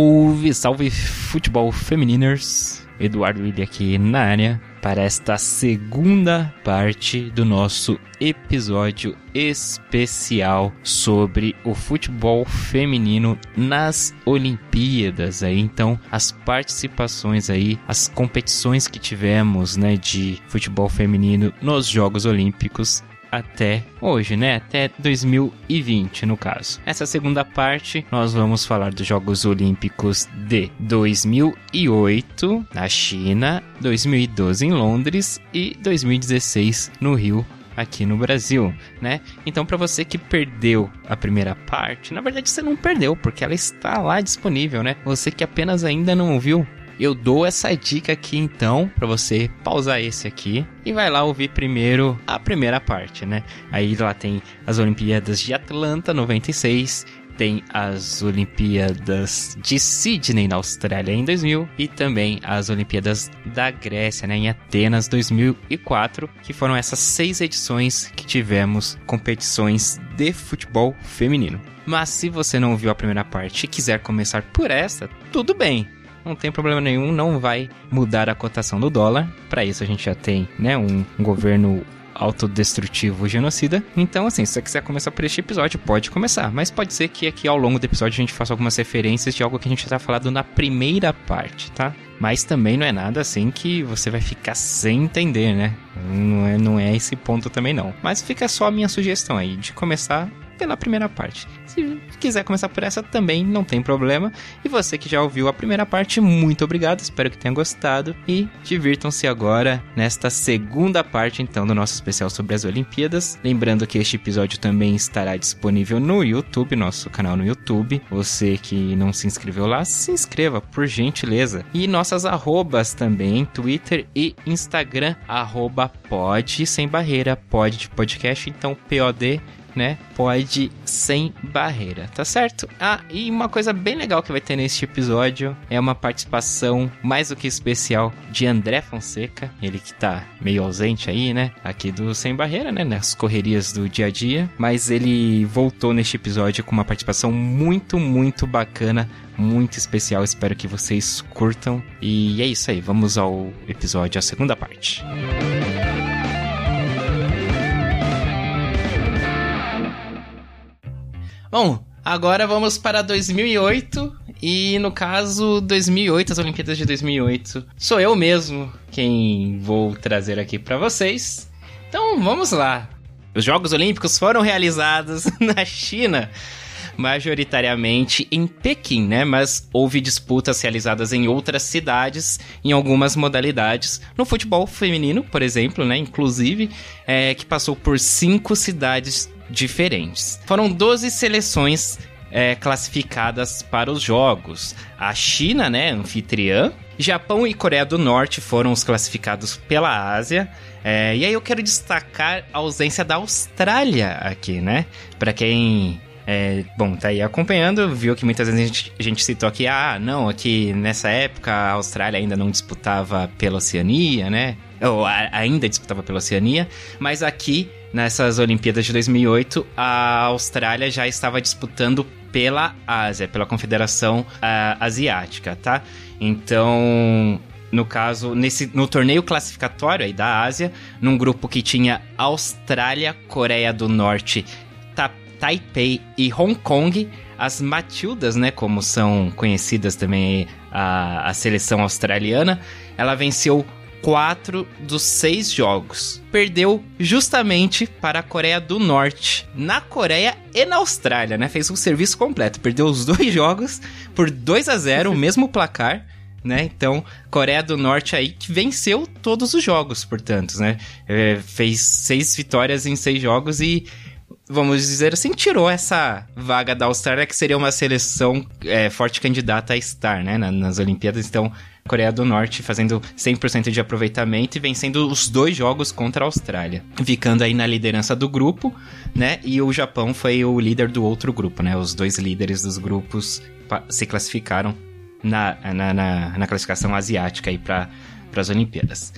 Salve, salve futebol femininers! Eduardo Willi aqui na área para esta segunda parte do nosso episódio especial sobre o futebol feminino nas Olimpíadas aí. Então, as participações aí, as competições que tivemos, né, de futebol feminino nos Jogos Olímpicos até hoje, né? Até 2020, no caso. Essa segunda parte, nós vamos falar dos Jogos Olímpicos de 2008 na China, 2012 em Londres e 2016 no Rio aqui no Brasil, né? Então, para você que perdeu a primeira parte, na verdade você não perdeu, porque ela está lá disponível, né? Você que apenas ainda não ouviu, eu dou essa dica aqui então para você pausar esse aqui e vai lá ouvir primeiro a primeira parte, né? Aí lá tem as Olimpíadas de Atlanta 96, tem as Olimpíadas de Sydney na Austrália em 2000 e também as Olimpíadas da Grécia, né, em Atenas 2004, que foram essas seis edições que tivemos competições de futebol feminino. Mas se você não viu a primeira parte e quiser começar por essa, tudo bem não tem problema nenhum, não vai mudar a cotação do dólar. Para isso a gente já tem, né, um, governo autodestrutivo genocida. Então, assim, se você quiser começar por este episódio, pode começar. Mas pode ser que aqui ao longo do episódio a gente faça algumas referências de algo que a gente já tá falando na primeira parte, tá? Mas também não é nada assim que você vai ficar sem entender, né? Não é, não é esse ponto também não. Mas fica só a minha sugestão aí de começar pela primeira parte. Se quiser começar por essa também não tem problema. E você que já ouviu a primeira parte, muito obrigado, espero que tenha gostado e divirtam-se agora nesta segunda parte então do nosso especial sobre as Olimpíadas. Lembrando que este episódio também estará disponível no YouTube, nosso canal no YouTube. Você que não se inscreveu lá, se inscreva, por gentileza. E nossas arrobas também, Twitter e Instagram, arroba pod sem barreira, pod de podcast, então POD né? Pode sem barreira, tá certo? Ah, e uma coisa bem legal que vai ter neste episódio é uma participação mais do que especial de André Fonseca, ele que tá meio ausente aí, né? Aqui do Sem Barreira, né? Nas correrias do dia a dia, mas ele voltou neste episódio com uma participação muito, muito bacana muito especial. Espero que vocês curtam. E é isso aí, vamos ao episódio, a segunda parte. Música Bom, agora vamos para 2008 e no caso 2008, as Olimpíadas de 2008, sou eu mesmo quem vou trazer aqui para vocês. Então, vamos lá. Os Jogos Olímpicos foram realizados na China majoritariamente em Pequim, né? Mas houve disputas realizadas em outras cidades, em algumas modalidades. No futebol feminino, por exemplo, né? Inclusive, é, que passou por cinco cidades diferentes. Foram 12 seleções é, classificadas para os jogos. A China, né, anfitriã, Japão e Coreia do Norte foram os classificados pela Ásia. É, e aí eu quero destacar a ausência da Austrália aqui, né? Para quem é, bom, tá aí acompanhando, viu que muitas vezes a gente, a gente, citou aqui, ah, não, aqui nessa época a Austrália ainda não disputava pela Oceania, né? Ou a, ainda disputava pela Oceania, mas aqui nessas Olimpíadas de 2008, a Austrália já estava disputando pela Ásia, pela Confederação uh, Asiática, tá? Então, no caso, nesse, no torneio classificatório aí da Ásia, num grupo que tinha Austrália, Coreia do Norte, Ta Taipei e Hong Kong, as Matildas, né, como são conhecidas também a, a seleção australiana, ela venceu quatro dos seis jogos. Perdeu justamente para a Coreia do Norte. Na Coreia e na Austrália, né? Fez um serviço completo. Perdeu os dois jogos por 2 a 0 o mesmo placar. Né? Então, Coreia do Norte aí que venceu todos os jogos, portanto, né? É, fez seis vitórias em seis jogos e vamos dizer assim, tirou essa vaga da Austrália, que seria uma seleção é, forte candidata a estar, né, nas Olimpíadas. Então, Coreia do Norte fazendo 100% de aproveitamento e vencendo os dois jogos contra a Austrália, ficando aí na liderança do grupo, né? E o Japão foi o líder do outro grupo, né? Os dois líderes dos grupos se classificaram na, na, na, na classificação asiática aí para as Olimpíadas.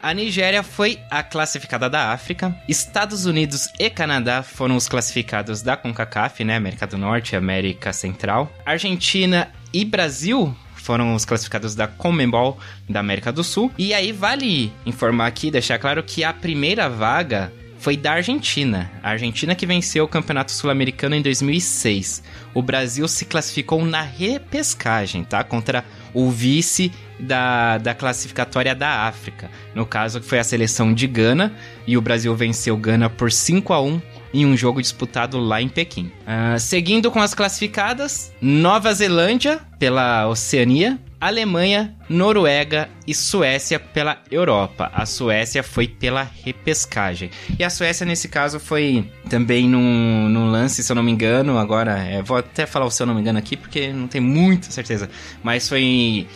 A Nigéria foi a classificada da África. Estados Unidos e Canadá foram os classificados da CONCACAF, né? América do Norte e América Central. Argentina e Brasil foram os classificados da Comembol da América do Sul. E aí vale informar aqui, deixar claro que a primeira vaga foi da Argentina. A Argentina que venceu o Campeonato Sul-Americano em 2006. O Brasil se classificou na repescagem, tá? Contra o vice da, da classificatória da África. No caso, foi a seleção de Gana. E o Brasil venceu Gana por 5 a 1 em um jogo disputado lá em Pequim. Uh, seguindo com as classificadas, Nova Zelândia pela Oceania, Alemanha, Noruega e Suécia pela Europa. A Suécia foi pela repescagem. E a Suécia, nesse caso, foi também num, num lance, se eu não me engano, agora, é, vou até falar o se eu não me engano aqui, porque não tenho muita certeza, mas foi...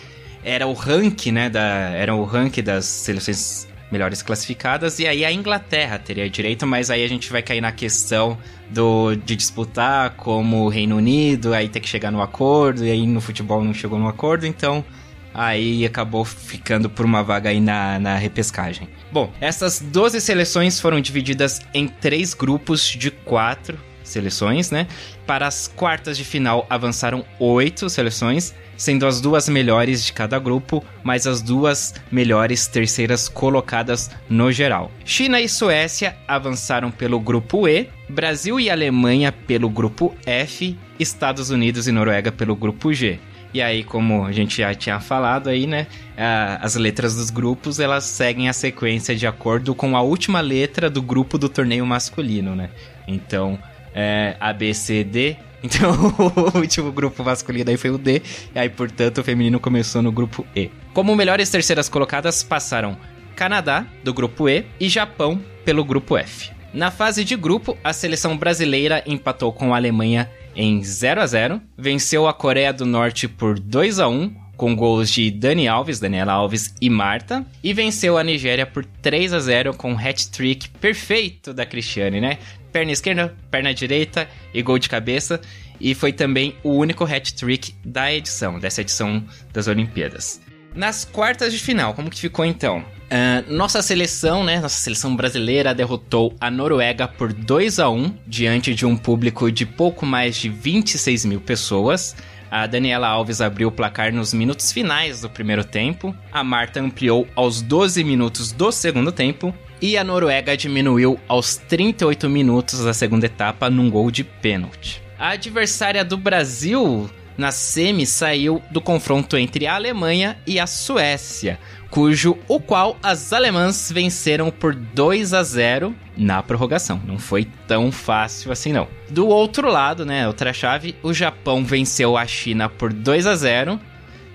Era o ranking, né, da, era o ranking das seleções melhores classificadas, e aí a Inglaterra teria direito, mas aí a gente vai cair na questão do, de disputar como Reino Unido, aí ter que chegar no acordo, e aí no futebol não chegou no acordo, então aí acabou ficando por uma vaga aí na, na repescagem. Bom, essas 12 seleções foram divididas em três grupos de quatro seleções, né? Para as quartas de final avançaram oito seleções, sendo as duas melhores de cada grupo, mais as duas melhores terceiras colocadas no geral. China e Suécia avançaram pelo grupo E, Brasil e Alemanha pelo grupo F, Estados Unidos e Noruega pelo grupo G. E aí, como a gente já tinha falado aí, né? As letras dos grupos elas seguem a sequência de acordo com a última letra do grupo do torneio masculino, né? Então, é, A, B, C, D então, o último grupo masculino aí foi o D, e aí, portanto, o feminino começou no grupo E. Como melhores terceiras colocadas passaram Canadá, do grupo E, e Japão, pelo grupo F. Na fase de grupo, a seleção brasileira empatou com a Alemanha em 0 a 0, venceu a Coreia do Norte por 2 a 1, com gols de Dani Alves, Daniela Alves e Marta, e venceu a Nigéria por 3 a 0 com um hat-trick perfeito da Cristiane, né? Perna esquerda, perna direita e gol de cabeça. E foi também o único hat-trick da edição, dessa edição das Olimpíadas. Nas quartas de final, como que ficou então? Uh, nossa seleção, né, nossa seleção brasileira derrotou a Noruega por 2 a 1 diante de um público de pouco mais de 26 mil pessoas. A Daniela Alves abriu o placar nos minutos finais do primeiro tempo. A Marta ampliou aos 12 minutos do segundo tempo e a Noruega diminuiu aos 38 minutos da segunda etapa num gol de pênalti. A adversária do Brasil na semi saiu do confronto entre a Alemanha e a Suécia, cujo o qual as alemãs venceram por 2 a 0 na prorrogação. Não foi tão fácil assim não. Do outro lado, né, outra chave, o Japão venceu a China por 2 a 0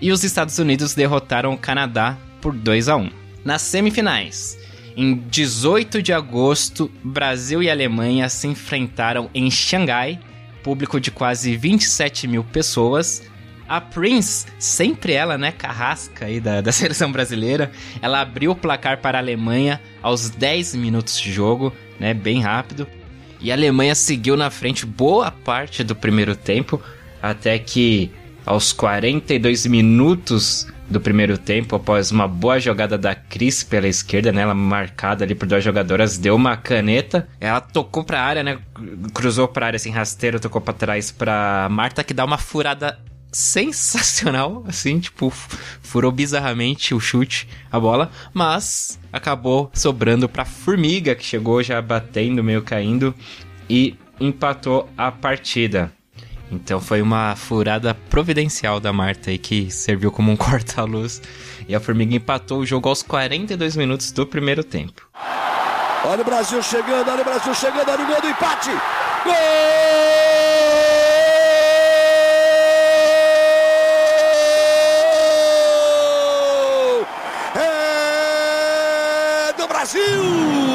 e os Estados Unidos derrotaram o Canadá por 2 a 1. Nas semifinais, em 18 de agosto, Brasil e Alemanha se enfrentaram em Xangai, público de quase 27 mil pessoas. A Prince, sempre ela, né, carrasca aí da, da seleção brasileira, ela abriu o placar para a Alemanha aos 10 minutos de jogo, né, bem rápido. E a Alemanha seguiu na frente boa parte do primeiro tempo, até que aos 42 minutos do primeiro tempo, após uma boa jogada da Cris pela esquerda, né? Ela marcada ali por duas jogadoras, deu uma caneta. Ela tocou pra área, né? Cruzou pra área assim, rasteiro, tocou pra trás pra Marta, que dá uma furada sensacional, assim, tipo, furou bizarramente o chute, a bola, mas acabou sobrando pra Formiga, que chegou já batendo, meio caindo, e empatou a partida. Então foi uma furada providencial da Marta aí que serviu como um corta-luz. E a Formiga empatou o jogo aos 42 minutos do primeiro tempo. Olha o Brasil chegando, olha o Brasil chegando, olha o gol do empate! Gol! É do Brasil!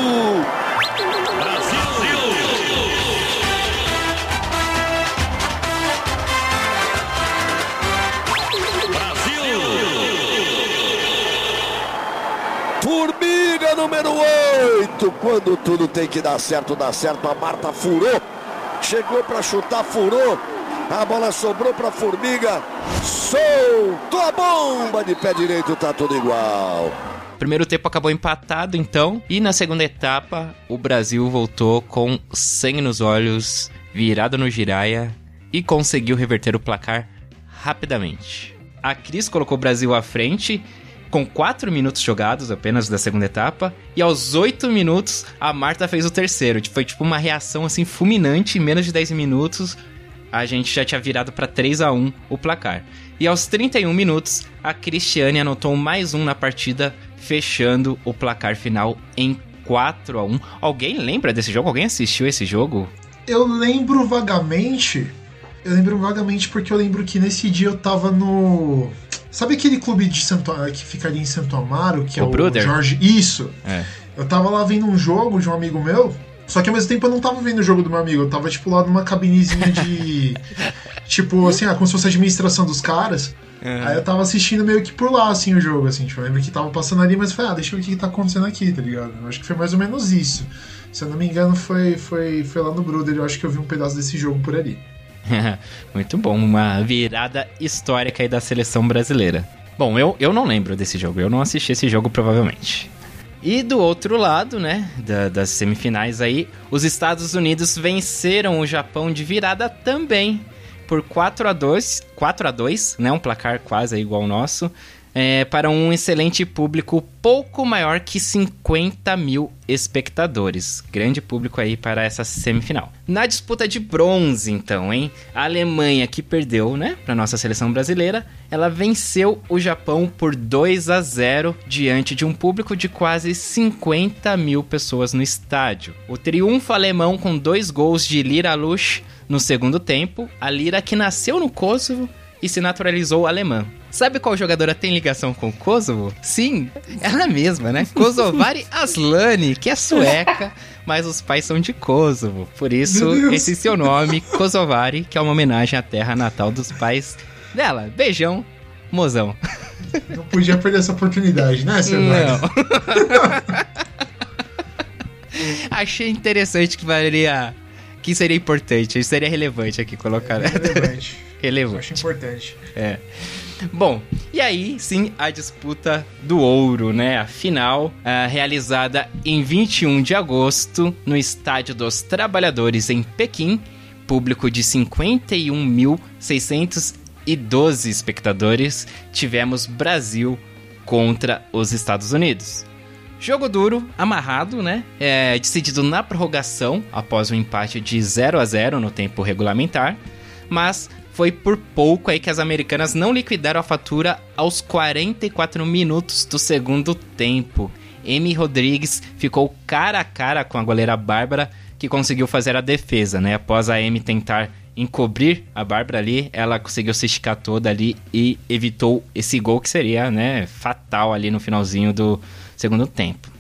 Número 8. Quando tudo tem que dar certo, dá certo. A Marta furou. Chegou para chutar, furou. A bola sobrou para Formiga. Soltou a bomba de pé direito, tá tudo igual. Primeiro tempo acabou empatado, então. E na segunda etapa, o Brasil voltou com sangue nos olhos, virado no giraia e conseguiu reverter o placar rapidamente. A Cris colocou o Brasil à frente com 4 minutos jogados apenas da segunda etapa, e aos 8 minutos a Marta fez o terceiro. Foi tipo uma reação assim fulminante, em menos de 10 minutos a gente já tinha virado para 3 a 1 o placar. E aos 31 minutos, a Cristiane anotou mais um na partida, fechando o placar final em 4 a 1 Alguém lembra desse jogo? Alguém assistiu esse jogo? Eu lembro vagamente. Eu lembro vagamente porque eu lembro que nesse dia eu tava no. Sabe aquele clube de Santo que ficaria em Santo Amaro, que o é o Bruder? Jorge? Isso. É. Eu tava lá vendo um jogo de um amigo meu. Só que ao mesmo tempo eu não tava vendo o jogo do meu amigo, eu tava tipo lá numa cabinezinha de. tipo, assim, ah, como se fosse a administração dos caras. Uhum. Aí eu tava assistindo meio que por lá, assim, o jogo, assim, tipo, eu lembro que tava passando ali, mas falei, ah, deixa eu ver o que, que tá acontecendo aqui, tá ligado? Eu acho que foi mais ou menos isso. Se eu não me engano, foi, foi, foi lá no Bruder, eu acho que eu vi um pedaço desse jogo por ali. Muito bom, uma virada histórica aí da seleção brasileira. Bom, eu, eu não lembro desse jogo, eu não assisti esse jogo provavelmente. E do outro lado, né, da, das semifinais aí, os Estados Unidos venceram o Japão de virada também por 4 a 2, 4 a 2, né, um placar quase igual ao nosso é, para um excelente público pouco maior que 50 mil espectadores. Grande público aí para essa semifinal. Na disputa de bronze, então, hein? A Alemanha, que perdeu, né, para nossa seleção brasileira, ela venceu o Japão por 2 a 0 diante de um público de quase 50 mil pessoas no estádio. O triunfo alemão com dois gols de Lira Lush no segundo tempo, a Lira que nasceu no Kosovo e se naturalizou alemã. Sabe qual jogadora tem ligação com Kosovo? Sim, ela mesma, né? Kosovari Aslani, que é sueca, mas os pais são de Kosovo. Por isso, esse seu nome, Kosovari, que é uma homenagem à terra natal dos pais dela. Beijão, mozão. Não podia perder essa oportunidade, né, seu Não. Achei interessante que valeria. Que seria importante, seria relevante aqui colocar. É relevante. relevante. Acho importante. É. Bom, e aí sim a disputa do ouro, né? A final, uh, realizada em 21 de agosto no Estádio dos Trabalhadores em Pequim, público de 51.612 espectadores, tivemos Brasil contra os Estados Unidos. Jogo duro, amarrado, né? É, decidido na prorrogação, após um empate de 0 a 0 no tempo regulamentar, mas foi por pouco aí que as americanas não liquidaram a fatura aos 44 minutos do segundo tempo. Amy Rodrigues ficou cara a cara com a goleira Bárbara, que conseguiu fazer a defesa, né? Após a Amy tentar encobrir a Bárbara ali, ela conseguiu se esticar toda ali e evitou esse gol que seria, né, fatal ali no finalzinho do segundo tempo.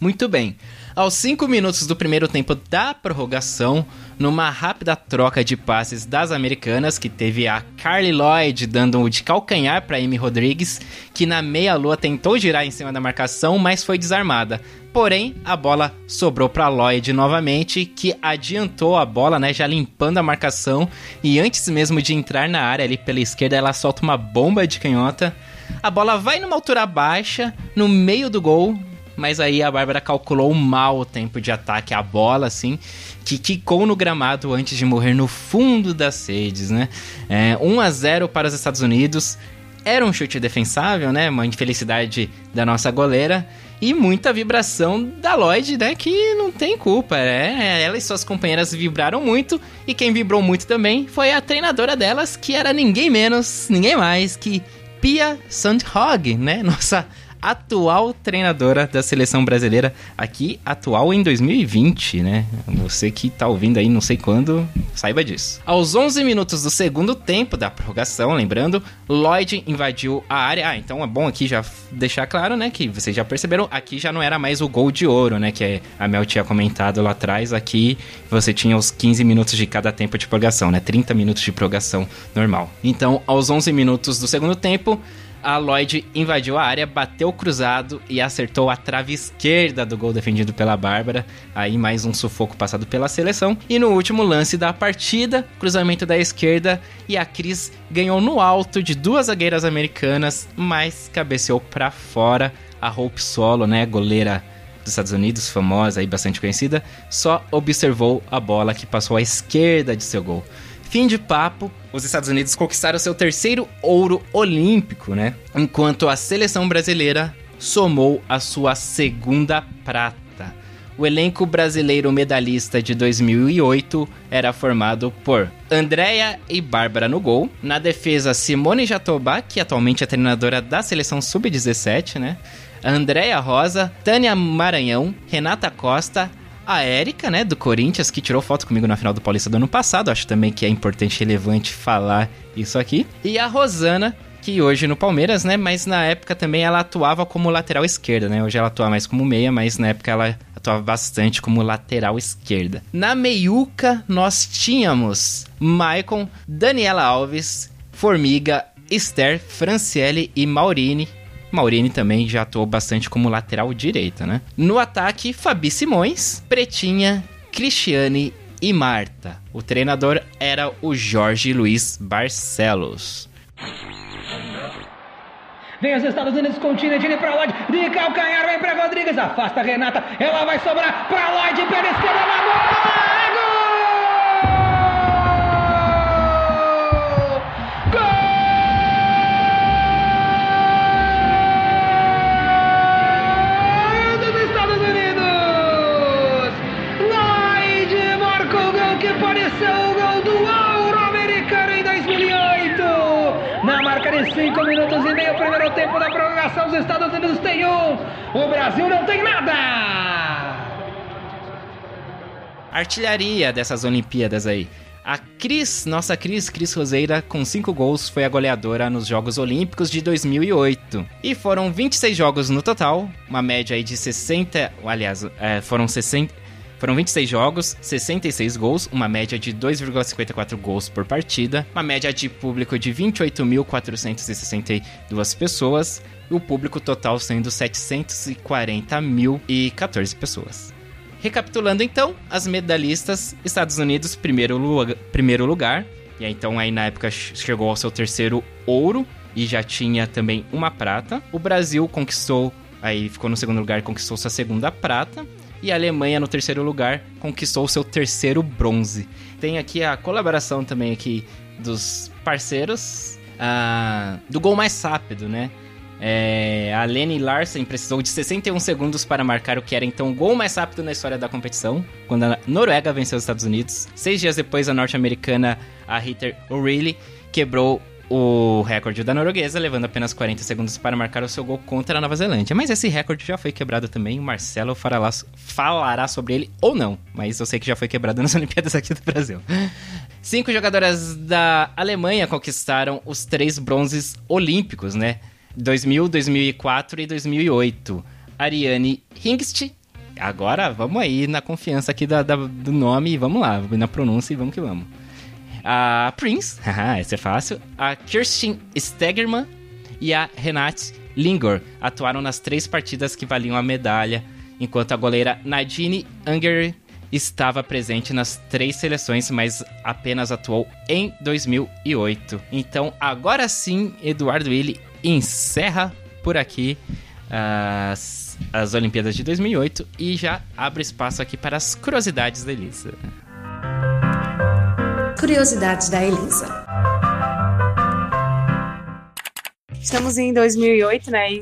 Muito bem. Aos 5 minutos do primeiro tempo da prorrogação, numa rápida troca de passes das americanas, que teve a Carly Lloyd dando o de calcanhar para Amy Rodrigues, que na meia-lua tentou girar em cima da marcação, mas foi desarmada. Porém, a bola sobrou para Lloyd novamente, que adiantou a bola, né, já limpando a marcação, e antes mesmo de entrar na área ali pela esquerda, ela solta uma bomba de canhota. A bola vai numa altura baixa, no meio do gol, mas aí a Bárbara calculou mal o tempo de ataque à bola, assim, que quicou no gramado antes de morrer no fundo das redes, né? É, 1 a 0 para os Estados Unidos. Era um chute defensável, né? Uma infelicidade da nossa goleira. E muita vibração da Lloyd, né? Que não tem culpa. É, ela e suas companheiras vibraram muito. E quem vibrou muito também foi a treinadora delas, que era ninguém menos, ninguém mais que Pia Sandhog, né? Nossa atual treinadora da seleção brasileira, aqui atual em 2020, né? Você que tá ouvindo aí não sei quando, saiba disso. Aos 11 minutos do segundo tempo da prorrogação, lembrando, Lloyd invadiu a área. Ah, então é bom aqui já deixar claro, né, que vocês já perceberam, aqui já não era mais o gol de ouro, né, que a Mel tinha comentado lá atrás, aqui você tinha os 15 minutos de cada tempo de prorrogação, né, 30 minutos de prorrogação normal. Então, aos 11 minutos do segundo tempo, a Lloyd invadiu a área, bateu cruzado e acertou a trave esquerda do gol defendido pela Bárbara. Aí mais um sufoco passado pela seleção. E no último lance da partida, cruzamento da esquerda e a Cris ganhou no alto de duas zagueiras americanas, mas cabeceou para fora. A Hope Solo, né, goleira dos Estados Unidos, famosa e bastante conhecida, só observou a bola que passou à esquerda de seu gol. Fim de papo, os Estados Unidos conquistaram seu terceiro ouro olímpico, né? Enquanto a seleção brasileira somou a sua segunda prata. O elenco brasileiro medalhista de 2008 era formado por Andréia e Bárbara no gol. Na defesa, Simone Jatobá, que atualmente é treinadora da seleção sub-17, né? Andréia Rosa, Tânia Maranhão, Renata Costa, a Érica, né, do Corinthians, que tirou foto comigo na final do Paulista do ano passado. Acho também que é importante e relevante falar isso aqui. E a Rosana, que hoje no Palmeiras, né, mas na época também ela atuava como lateral esquerda, né? Hoje ela atua mais como meia, mas na época ela atuava bastante como lateral esquerda. Na meiuca nós tínhamos Maicon, Daniela Alves, Formiga, Esther, Franciele e Maurine. Maurini também já atuou bastante como lateral direita, né? No ataque, Fabi Simões, Pretinha, Cristiane e Marta. O treinador era o Jorge Luiz Barcelos. Vem os Estados Unidos com o Tine pra Lloyd, de calcanhar, vem pra Rodrigues, afasta a Renata, ela vai sobrar pra Lloyd, pela esquerda, na bola! Cinco minutos e meio, primeiro tempo da prorrogação. Os Estados Unidos têm um, o Brasil não tem nada. Artilharia dessas Olimpíadas aí. A Cris, nossa Cris, Cris Roseira, com 5 gols, foi a goleadora nos Jogos Olímpicos de 2008. E foram 26 jogos no total, uma média aí de 60. Aliás, é, foram 60 foram 26 jogos, 66 gols, uma média de 2,54 gols por partida, uma média de público de 28.462 pessoas, e o público total sendo 740.014 pessoas. Recapitulando então, as medalhistas, Estados Unidos, primeiro lugar, primeiro lugar e aí, então aí na época chegou ao seu terceiro ouro e já tinha também uma prata. O Brasil conquistou, aí ficou no segundo lugar, conquistou sua segunda prata. E a Alemanha, no terceiro lugar, conquistou seu terceiro bronze. Tem aqui a colaboração também aqui dos parceiros uh, do gol mais rápido, né? É, a Lene Larsen precisou de 61 segundos para marcar o que era então o gol mais rápido na história da competição, quando a Noruega venceu os Estados Unidos. Seis dias depois, a norte-americana, a Hitter O'Reilly, quebrou o recorde da norueguesa, levando apenas 40 segundos para marcar o seu gol contra a Nova Zelândia. Mas esse recorde já foi quebrado também, o Marcelo falará, falará sobre ele ou não, mas eu sei que já foi quebrado nas Olimpíadas aqui do Brasil. Cinco jogadoras da Alemanha conquistaram os três bronzes olímpicos, né? 2000, 2004 e 2008. Ariane Hingst, agora vamos aí na confiança aqui da, da, do nome e vamos lá, na pronúncia e vamos que vamos a Prince, essa é fácil, a Kirsten Stegerman e a Renate Lingor atuaram nas três partidas que valiam a medalha, enquanto a goleira Nadine Unger estava presente nas três seleções, mas apenas atuou em 2008. Então, agora sim, Eduardo Willi encerra por aqui as, as Olimpíadas de 2008 e já abre espaço aqui para as curiosidades da Elisa. Curiosidades da Elisa. Estamos em 2008, né?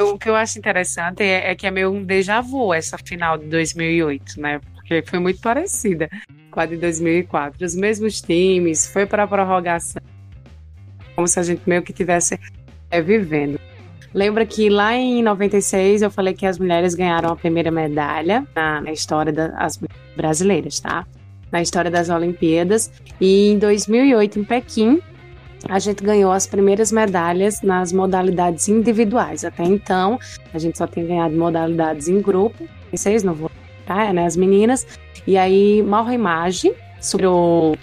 O que eu acho interessante é, é, que é meio um déjà vu essa final de 2008, né? Porque foi muito parecida com a de 2004. Os mesmos times, foi para a prorrogação, como se a gente meio que tivesse é, vivendo. Lembra que lá em 96 eu falei que as mulheres ganharam a primeira medalha na, na história das brasileiras, tá? Na história das Olimpíadas. E em 2008, em Pequim, a gente ganhou as primeiras medalhas nas modalidades individuais. Até então, a gente só tem ganhado modalidades em grupo. Vocês não vou tá? né? As meninas. E aí, Malra Imagem, o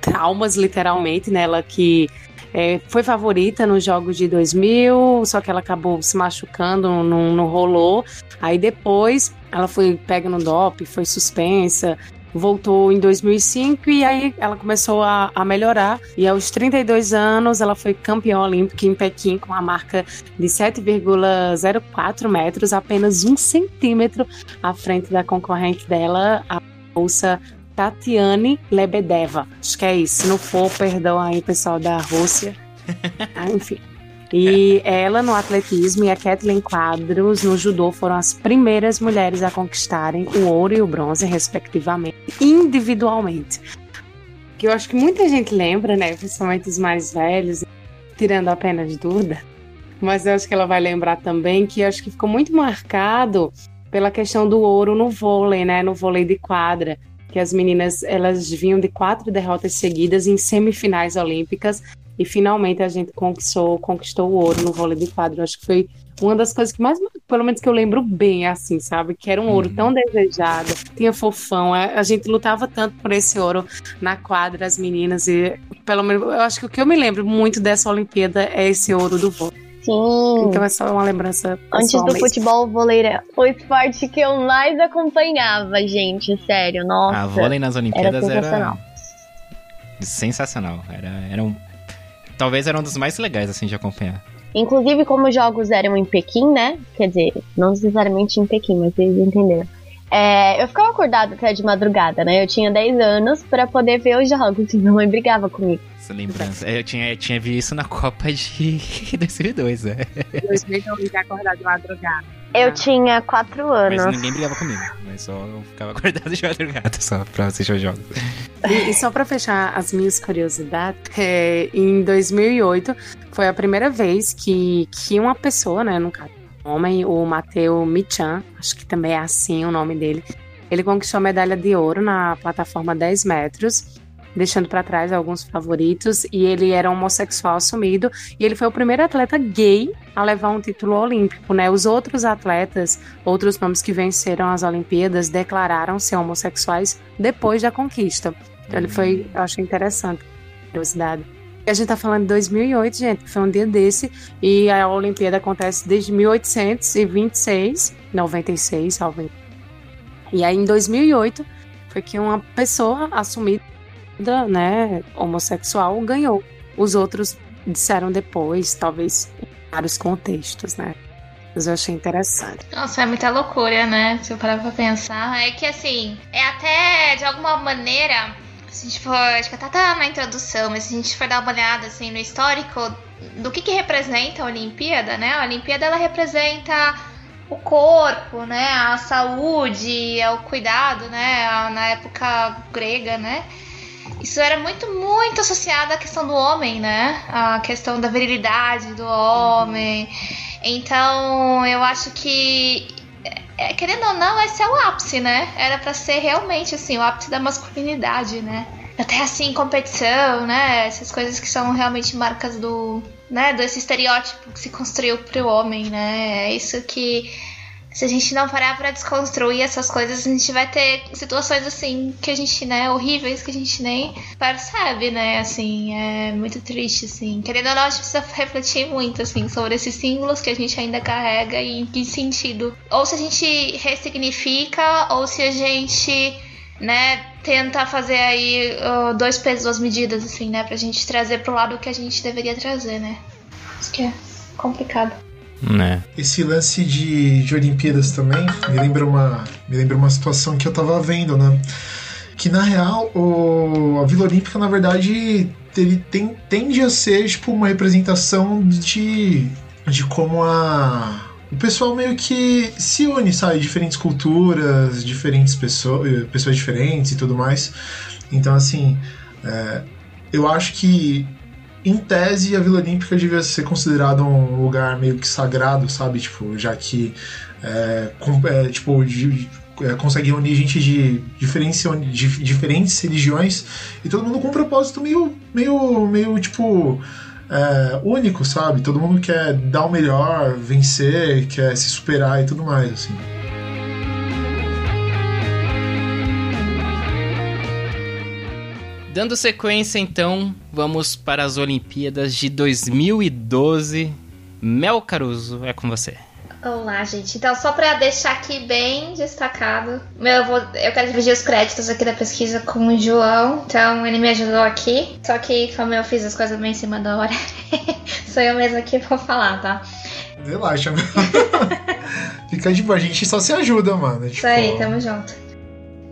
traumas, literalmente, nela né? que é, foi favorita nos Jogos de 2000, só que ela acabou se machucando, não, não rolou. Aí depois ela foi pega no DOP, foi suspensa, voltou em 2005 e aí ela começou a, a, melhorar. E aos 32 anos, ela foi campeã olímpica em Pequim com a marca de 7,04 metros, apenas um centímetro à frente da concorrente dela, a russa Tatiane Lebedeva. Acho que é isso. Se não for, perdão aí, pessoal da Rússia. Ah, enfim. E ela no atletismo e a Kathleen Quadros no judô foram as primeiras mulheres a conquistarem o ouro e o bronze, respectivamente, individualmente. Que eu acho que muita gente lembra, né? Principalmente os mais velhos, tirando apenas Duda. Mas eu acho que ela vai lembrar também que eu acho que ficou muito marcado pela questão do ouro no vôlei, né? No vôlei de quadra que as meninas elas vinham de quatro derrotas seguidas em semifinais olímpicas e finalmente a gente conquistou, conquistou o ouro no vôlei de quadro. Acho que foi uma das coisas que mais, pelo menos que eu lembro bem, assim, sabe? Que era um ouro uhum. tão desejado, tinha fofão. A, a, gente lutava tanto por esse ouro na quadra, as meninas, e pelo menos eu acho que o que eu me lembro muito dessa Olimpíada é esse ouro do vôlei. Sim. Então é só uma lembrança. Antes do mesmo. futebol, vôlei era o esporte que eu mais acompanhava, gente. Sério, nossa. A vôlei nas Olimpíadas era sensacional. Era sensacional. Era, era um talvez era um dos mais legais, assim, de acompanhar. Inclusive, como os jogos eram em Pequim, né? Quer dizer, não necessariamente em Pequim, mas vocês entenderam. É, eu ficava acordada até de madrugada, né? Eu tinha 10 anos para poder ver os jogos e minha mãe brigava comigo. Essa lembrança. Eu tinha, eu tinha visto isso na Copa de 2002, né? 2002, acordado de madrugada. Eu tinha 4 anos. Mas ninguém brigava comigo, mas só eu ficava acordado de madrugada só pra assistir os jogos. E, e só pra fechar as minhas curiosidades, é, em 2008 foi a primeira vez que, que uma pessoa, né, no caso, homem, o Mateu Michan, acho que também é assim o nome dele, ele conquistou a medalha de ouro na plataforma 10 metros, deixando para trás alguns favoritos, e ele era homossexual assumido, e ele foi o primeiro atleta gay a levar um título olímpico, né? Os outros atletas, outros nomes que venceram as Olimpíadas, declararam ser homossexuais depois da conquista. Então ele foi, eu achei interessante, curiosidade. A gente tá falando de 2008, gente, foi um dia desse, e a Olimpíada acontece desde 1826, 96, salvo E aí em 2008 foi que uma pessoa assumida, né, homossexual, ganhou. Os outros disseram depois, talvez em vários contextos, né? Mas eu achei interessante. Nossa, é muita loucura, né? Se eu parar pra pensar. É que assim, é até de alguma maneira se a gente for, acho que até tá na introdução, mas se a gente for dar uma olhada assim no histórico do que que representa a Olimpíada, né? A Olimpíada ela representa o corpo, né? A saúde, o cuidado, né? Na época grega, né? Isso era muito, muito associado à questão do homem, né? A questão da virilidade do homem. Então, eu acho que é, querendo ou não, esse é o ápice, né? Era para ser realmente assim, o ápice da masculinidade, né? Até assim, competição, né? Essas coisas que são realmente marcas do, né, desse estereótipo que se construiu pro homem, né? É isso que se a gente não parar para desconstruir essas coisas, a gente vai ter situações assim que a gente, né, horríveis que a gente nem percebe, né? Assim, é muito triste, assim. Querendo ou não, a gente precisa refletir muito, assim, sobre esses símbolos que a gente ainda carrega e em que sentido. Ou se a gente ressignifica, ou se a gente, né, tenta fazer aí uh, dois pesos, duas medidas, assim, né, pra gente trazer pro lado que a gente deveria trazer, né? Isso que é complicado. Né? Esse lance de, de Olimpíadas também me lembra uma, me lembra uma situação que eu tava vendo, né? Que na real o, a Vila Olímpica, na verdade, ele tem, tende a ser tipo uma representação de, de como a, o pessoal meio que se une, sabe? Diferentes culturas, diferentes pessoas, pessoas diferentes e tudo mais. Então, assim, é, eu acho que em tese, a Vila Olímpica devia ser considerada um lugar meio que sagrado, sabe? Tipo, já que é, com, é, tipo, de, é, consegue unir gente de de diferentes religiões e todo mundo com um propósito meio, meio, meio tipo. É, único, sabe? Todo mundo quer dar o melhor, vencer, quer se superar e tudo mais, assim. Dando sequência, então, vamos para as Olimpíadas de 2012. Mel Caruso, é com você. Olá, gente. Então, só para deixar aqui bem destacado, eu, vou, eu quero dividir os créditos aqui da pesquisa com o João. Então, ele me ajudou aqui. Só que, como eu fiz as coisas bem em cima da hora, sou eu mesma que vou falar, tá? Relaxa, Fica de boa, a gente só se ajuda, mano. Tipo... Isso aí, tamo junto.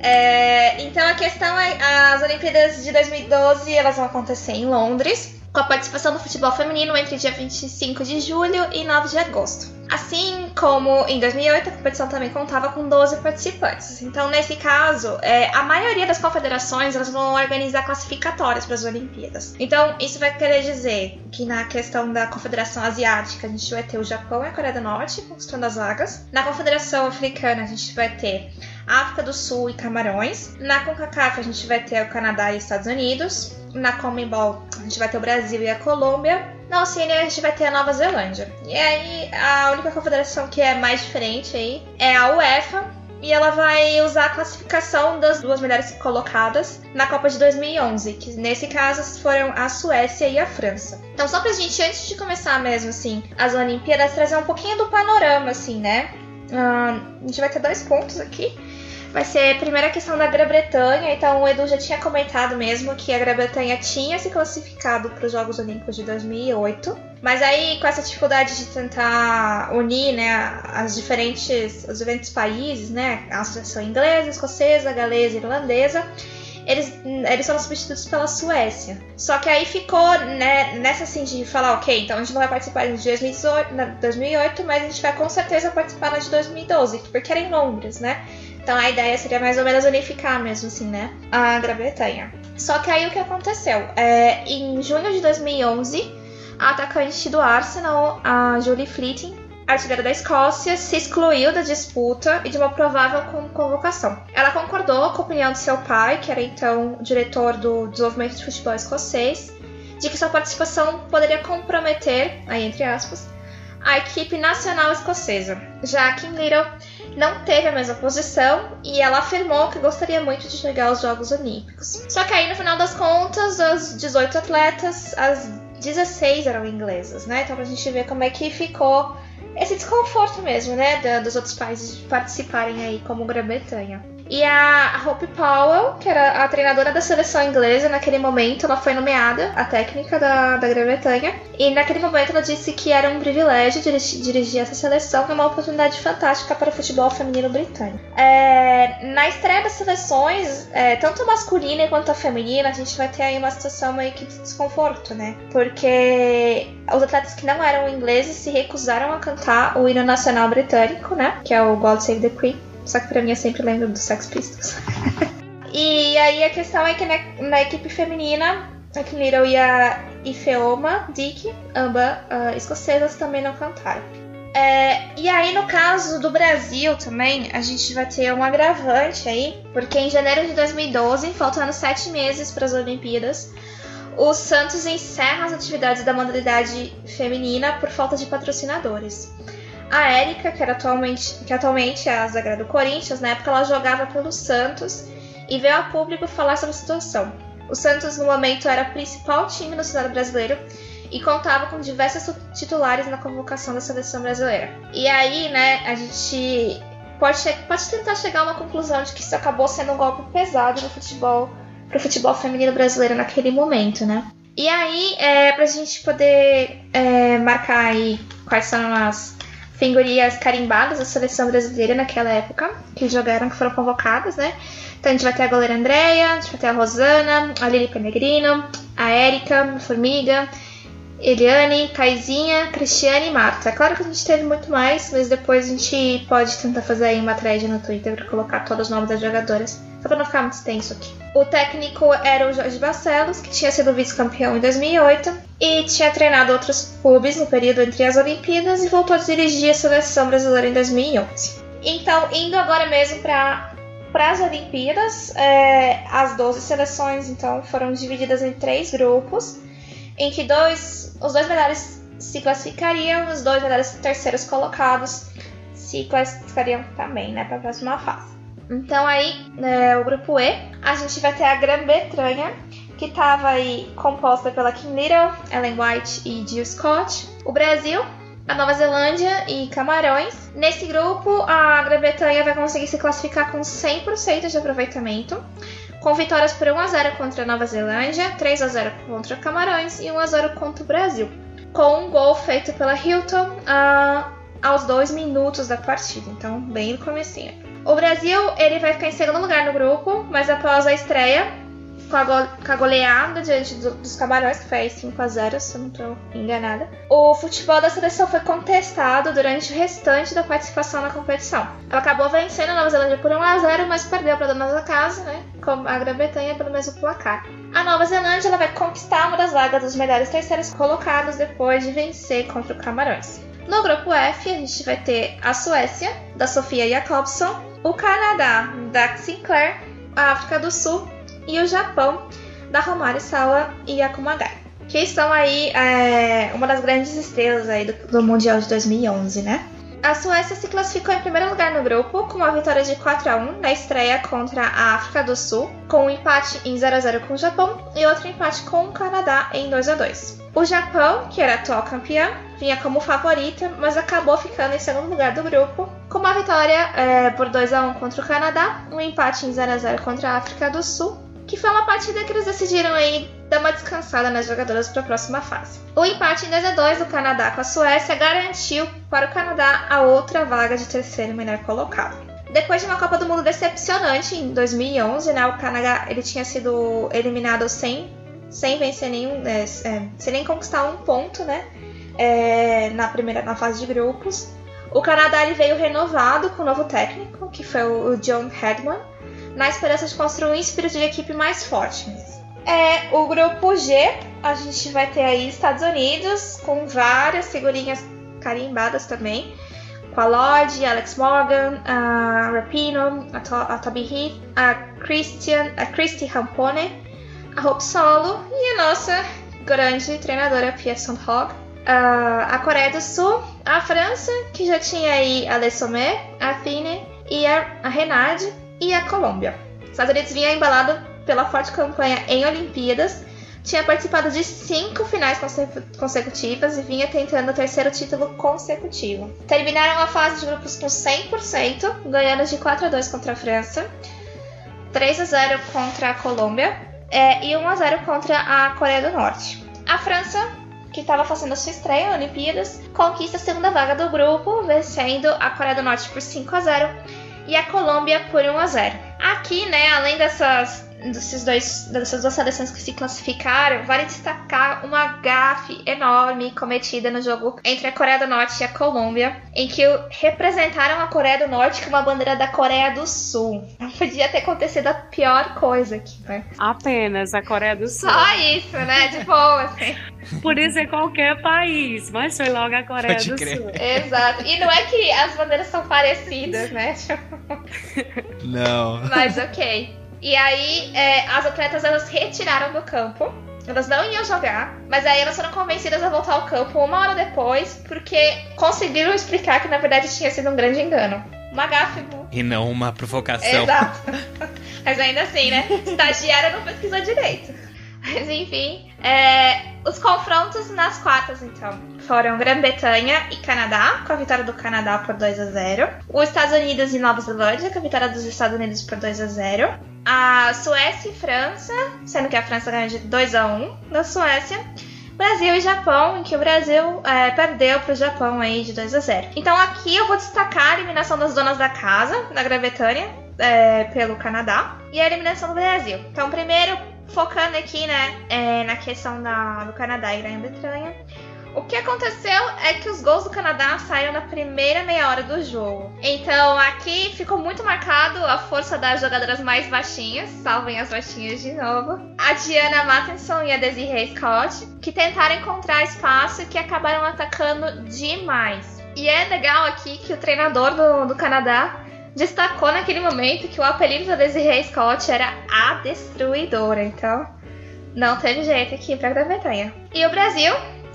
É, então a questão é, as Olimpíadas de 2012 elas vão acontecer em Londres com a participação do futebol feminino entre dia 25 de julho e 9 de agosto. Assim como em 2008, a competição também contava com 12 participantes. Então, nesse caso, é, a maioria das confederações elas vão organizar classificatórias para as Olimpíadas. Então, isso vai querer dizer que na questão da Confederação Asiática, a gente vai ter o Japão e a Coreia do Norte conquistando as vagas. Na Confederação Africana, a gente vai ter África do Sul e Camarões. Na CONCACAF, a gente vai ter o Canadá e Estados Unidos na Commonwealth a gente vai ter o Brasil e a Colômbia. Na Oceania a gente vai ter a Nova Zelândia. E aí a única confederação que é mais diferente aí é a UEFA. E ela vai usar a classificação das duas melhores colocadas na Copa de 2011, que nesse caso foram a Suécia e a França. Então, só pra gente, antes de começar mesmo, assim, as Olimpíadas, trazer um pouquinho do panorama, assim, né? Uh, a gente vai ter dois pontos aqui vai ser a primeira questão da Grã-Bretanha. Então, o Edu já tinha comentado mesmo que a Grã-Bretanha tinha se classificado para os Jogos Olímpicos de 2008. Mas aí, com essa dificuldade de tentar unir né, as diferentes, os diferentes países, né, a associação inglesa, escocesa, galesa irlandesa, eles, eles foram substituídos pela Suécia. Só que aí ficou né, nessa assim de falar, ok, então a gente não vai participar de 2008, mas a gente vai com certeza participar na de 2012, porque era em Londres, né? Então a ideia seria mais ou menos unificar mesmo, assim, né? A Grã-Bretanha. Só que aí o que aconteceu? É, em junho de 2011, a atacante do Arsenal, a Julie Fleeting, artilheira da Escócia, se excluiu da disputa e de uma provável convocação. Ela concordou com a opinião de seu pai, que era então diretor do desenvolvimento de futebol escocês, de que sua participação poderia comprometer, aí entre aspas, a equipe nacional escocesa. Já Kim Little não teve a mesma posição e ela afirmou que gostaria muito de chegar aos Jogos Olímpicos. Só que aí, no final das contas, das 18 atletas, as 16 eram inglesas, né? Então, pra gente ver como é que ficou esse desconforto mesmo, né? Dos outros países participarem aí, como Grã-Bretanha. E a Hope Powell, que era a treinadora da seleção inglesa naquele momento, ela foi nomeada a técnica da, da Grã-Bretanha. E naquele momento ela disse que era um privilégio dirigir, dirigir essa seleção e uma oportunidade fantástica para o futebol feminino britânico. É, na estreia das seleções, é, tanto masculina quanto a feminina, a gente vai ter aí uma situação meio que de desconforto, né? Porque os atletas que não eram ingleses se recusaram a cantar o hino nacional britânico, né? Que é o God Save the Queen só que pra mim eu sempre lembro dos Sex Pistols. e aí a questão é que na, na equipe feminina, a Little e a Ifeoma Dick, ambas uh, escocesas, também não cantaram. É, e aí, no caso do Brasil também, a gente vai ter um agravante aí, porque em janeiro de 2012, faltando sete meses para as Olimpíadas, o Santos encerra as atividades da modalidade feminina por falta de patrocinadores. A Érica, que, atualmente, que atualmente é a zagueira do Corinthians, na época ela jogava pelo Santos e veio a público falar sobre a situação. O Santos, no momento, era o principal time no cenário brasileiro e contava com diversos titulares na convocação da seleção brasileira. E aí, né, a gente pode, pode tentar chegar a uma conclusão de que isso acabou sendo um golpe pesado no futebol, pro futebol feminino brasileiro naquele momento, né? E aí, é, pra gente poder é, marcar aí quais são as figurinhas carimbadas da seleção brasileira naquela época, que jogaram, que foram convocadas, né? Então a gente vai ter a goleira Andréia, a gente vai ter a Rosana, a Lili Penegrino, a Érica, a Formiga, Eliane, Caizinha, Cristiane e Marta. É claro que a gente teve muito mais, mas depois a gente pode tentar fazer aí uma thread no Twitter para colocar todos os nomes das jogadoras, só para não ficar muito extenso aqui. O técnico era o Jorge Barcelos, que tinha sido vice-campeão em 2008 e tinha treinado outros clubes no período entre as Olimpíadas e voltou a dirigir a seleção brasileira em 2011. Então, indo agora mesmo para para as Olimpíadas, é, as 12 seleções então foram divididas em três grupos, em que dois, os dois melhores se classificariam, os dois melhores terceiros colocados se classificariam também, né, para a próxima fase. Então aí, é, o grupo E, a gente vai ter a Grã-Bretanha, que estava aí composta pela Kim Little, Ellen White e Jill Scott. O Brasil, a Nova Zelândia e Camarões. Nesse grupo, a Grã-Bretanha vai conseguir se classificar com 100% de aproveitamento, com vitórias por 1 a 0 contra a Nova Zelândia, 3 a 0 contra Camarões e 1 a 0 contra o Brasil, com um gol feito pela Hilton uh, aos dois minutos da partida, então bem no comecinho. O Brasil ele vai ficar em segundo lugar no grupo, mas após a estreia com a, goleada diante do, dos Camarões, que foi 5 a 0 se eu não estou enganada. O futebol da seleção foi contestado durante o restante da participação na competição. Ela acabou vencendo a Nova Zelândia por 1 a 0 mas perdeu para a dona da casa, né? Com a Grã-Bretanha pelo mesmo placar. A Nova Zelândia ela vai conquistar uma das vagas dos melhores terceiros colocados depois de vencer contra o Camarões. No grupo F, a gente vai ter a Suécia, da Sofia Jacobson, o Canadá, da Sinclair, a África do Sul e o Japão, da Romário Sawa e Akumagai, que são aí é, uma das grandes estrelas aí do, do Mundial de 2011, né? A Suécia se classificou em primeiro lugar no grupo, com uma vitória de 4 a 1 na estreia contra a África do Sul, com um empate em 0 a 0 com o Japão e outro empate com o Canadá em 2 a 2. O Japão, que era atual campeão, vinha como favorita, mas acabou ficando em segundo lugar do grupo, com uma vitória é, por 2 a 1 contra o Canadá, um empate em 0 a 0 contra a África do Sul que foi uma partida que eles decidiram aí dar uma descansada nas jogadoras para a próxima fase. O empate em 2 a 2 do Canadá com a Suécia garantiu para o Canadá a outra vaga de terceiro melhor colocado. Depois de uma Copa do Mundo decepcionante em 2011, né, o Canadá ele tinha sido eliminado sem, sem vencer nenhum, é, é, sem nem conquistar um ponto, né, é, na primeira na fase de grupos. O Canadá ele veio renovado com o um novo técnico, que foi o John Hedman, na esperança de construir um espírito de equipe mais forte. É, o grupo G, a gente vai ter aí Estados Unidos, com várias figurinhas carimbadas também. Com a Lodge, Alex Morgan, a Rapino, a, to a Toby Heath, a Christian, a Christy Rampone, a Hope Solo e a nossa grande treinadora Pia Sandhog. Uh, a Coreia do Sul, a França, que já tinha aí a Le Sommet, a Fine e a, a Renade, e a Colômbia. Os Estados Unidos vinha embalado pela forte campanha em Olimpíadas, tinha participado de cinco finais consecutivas e vinha tentando o terceiro título consecutivo. Terminaram a fase de grupos com 100%, ganhando de 4 a 2 contra a França, 3 a 0 contra a Colômbia é, e 1 a 0 contra a Coreia do Norte. A França, que estava fazendo sua estreia em Olimpíadas, conquista a segunda vaga do grupo, vencendo a Coreia do Norte por 5 a 0 e a Colômbia por 1 a 0. Aqui, né, além dessas desses dois, dessas duas seleções que se classificaram, vale destacar uma gafe enorme cometida no jogo entre a Coreia do Norte e a Colômbia, em que representaram a Coreia do Norte com uma bandeira da Coreia do Sul. Não podia ter acontecido a pior coisa aqui, né? Apenas a Coreia do Sul. Só isso, né? De boa, assim. Podia ser qualquer país, mas foi logo a Coreia Pode do crer. Sul. Exato. E não é que as bandeiras são parecidas, né? Não. Mas ok. E aí, é, as atletas elas retiraram do campo. Elas não iam jogar, mas aí elas foram convencidas a voltar ao campo uma hora depois, porque conseguiram explicar que na verdade tinha sido um grande engano. Uma gafe. E não uma provocação. Exato. mas ainda assim, né? Estagiária não pesquisou direito. Mas enfim, é, os confrontos nas quartas, então, foram Grã-Bretanha e Canadá, com a vitória do Canadá por 2 a 0 Os Estados Unidos e Nova Zelândia, com a vitória dos Estados Unidos por 2 a 0 A Suécia e França, sendo que a França ganhou de 2 a 1 da Suécia. Brasil e Japão, em que o Brasil é, perdeu para o Japão aí de 2 a 0. Então aqui eu vou destacar a eliminação das donas da casa, da Grã-Bretanha, é, pelo Canadá, e a eliminação do Brasil. Então, primeiro, focando aqui, né, é, na questão da, do Canadá e Grã-Bretanha. O que aconteceu é que os gols do Canadá saíram na primeira meia hora do jogo. Então aqui ficou muito marcado a força das jogadoras mais baixinhas, salvem as baixinhas de novo. A Diana Mattinson e a Desiree Scott, que tentaram encontrar espaço e que acabaram atacando demais. E é legal aqui que o treinador do, do Canadá destacou naquele momento que o apelido da Desiree Scott era a Destruidora. Então, não teve jeito aqui pra Grã-Bretanha. E o Brasil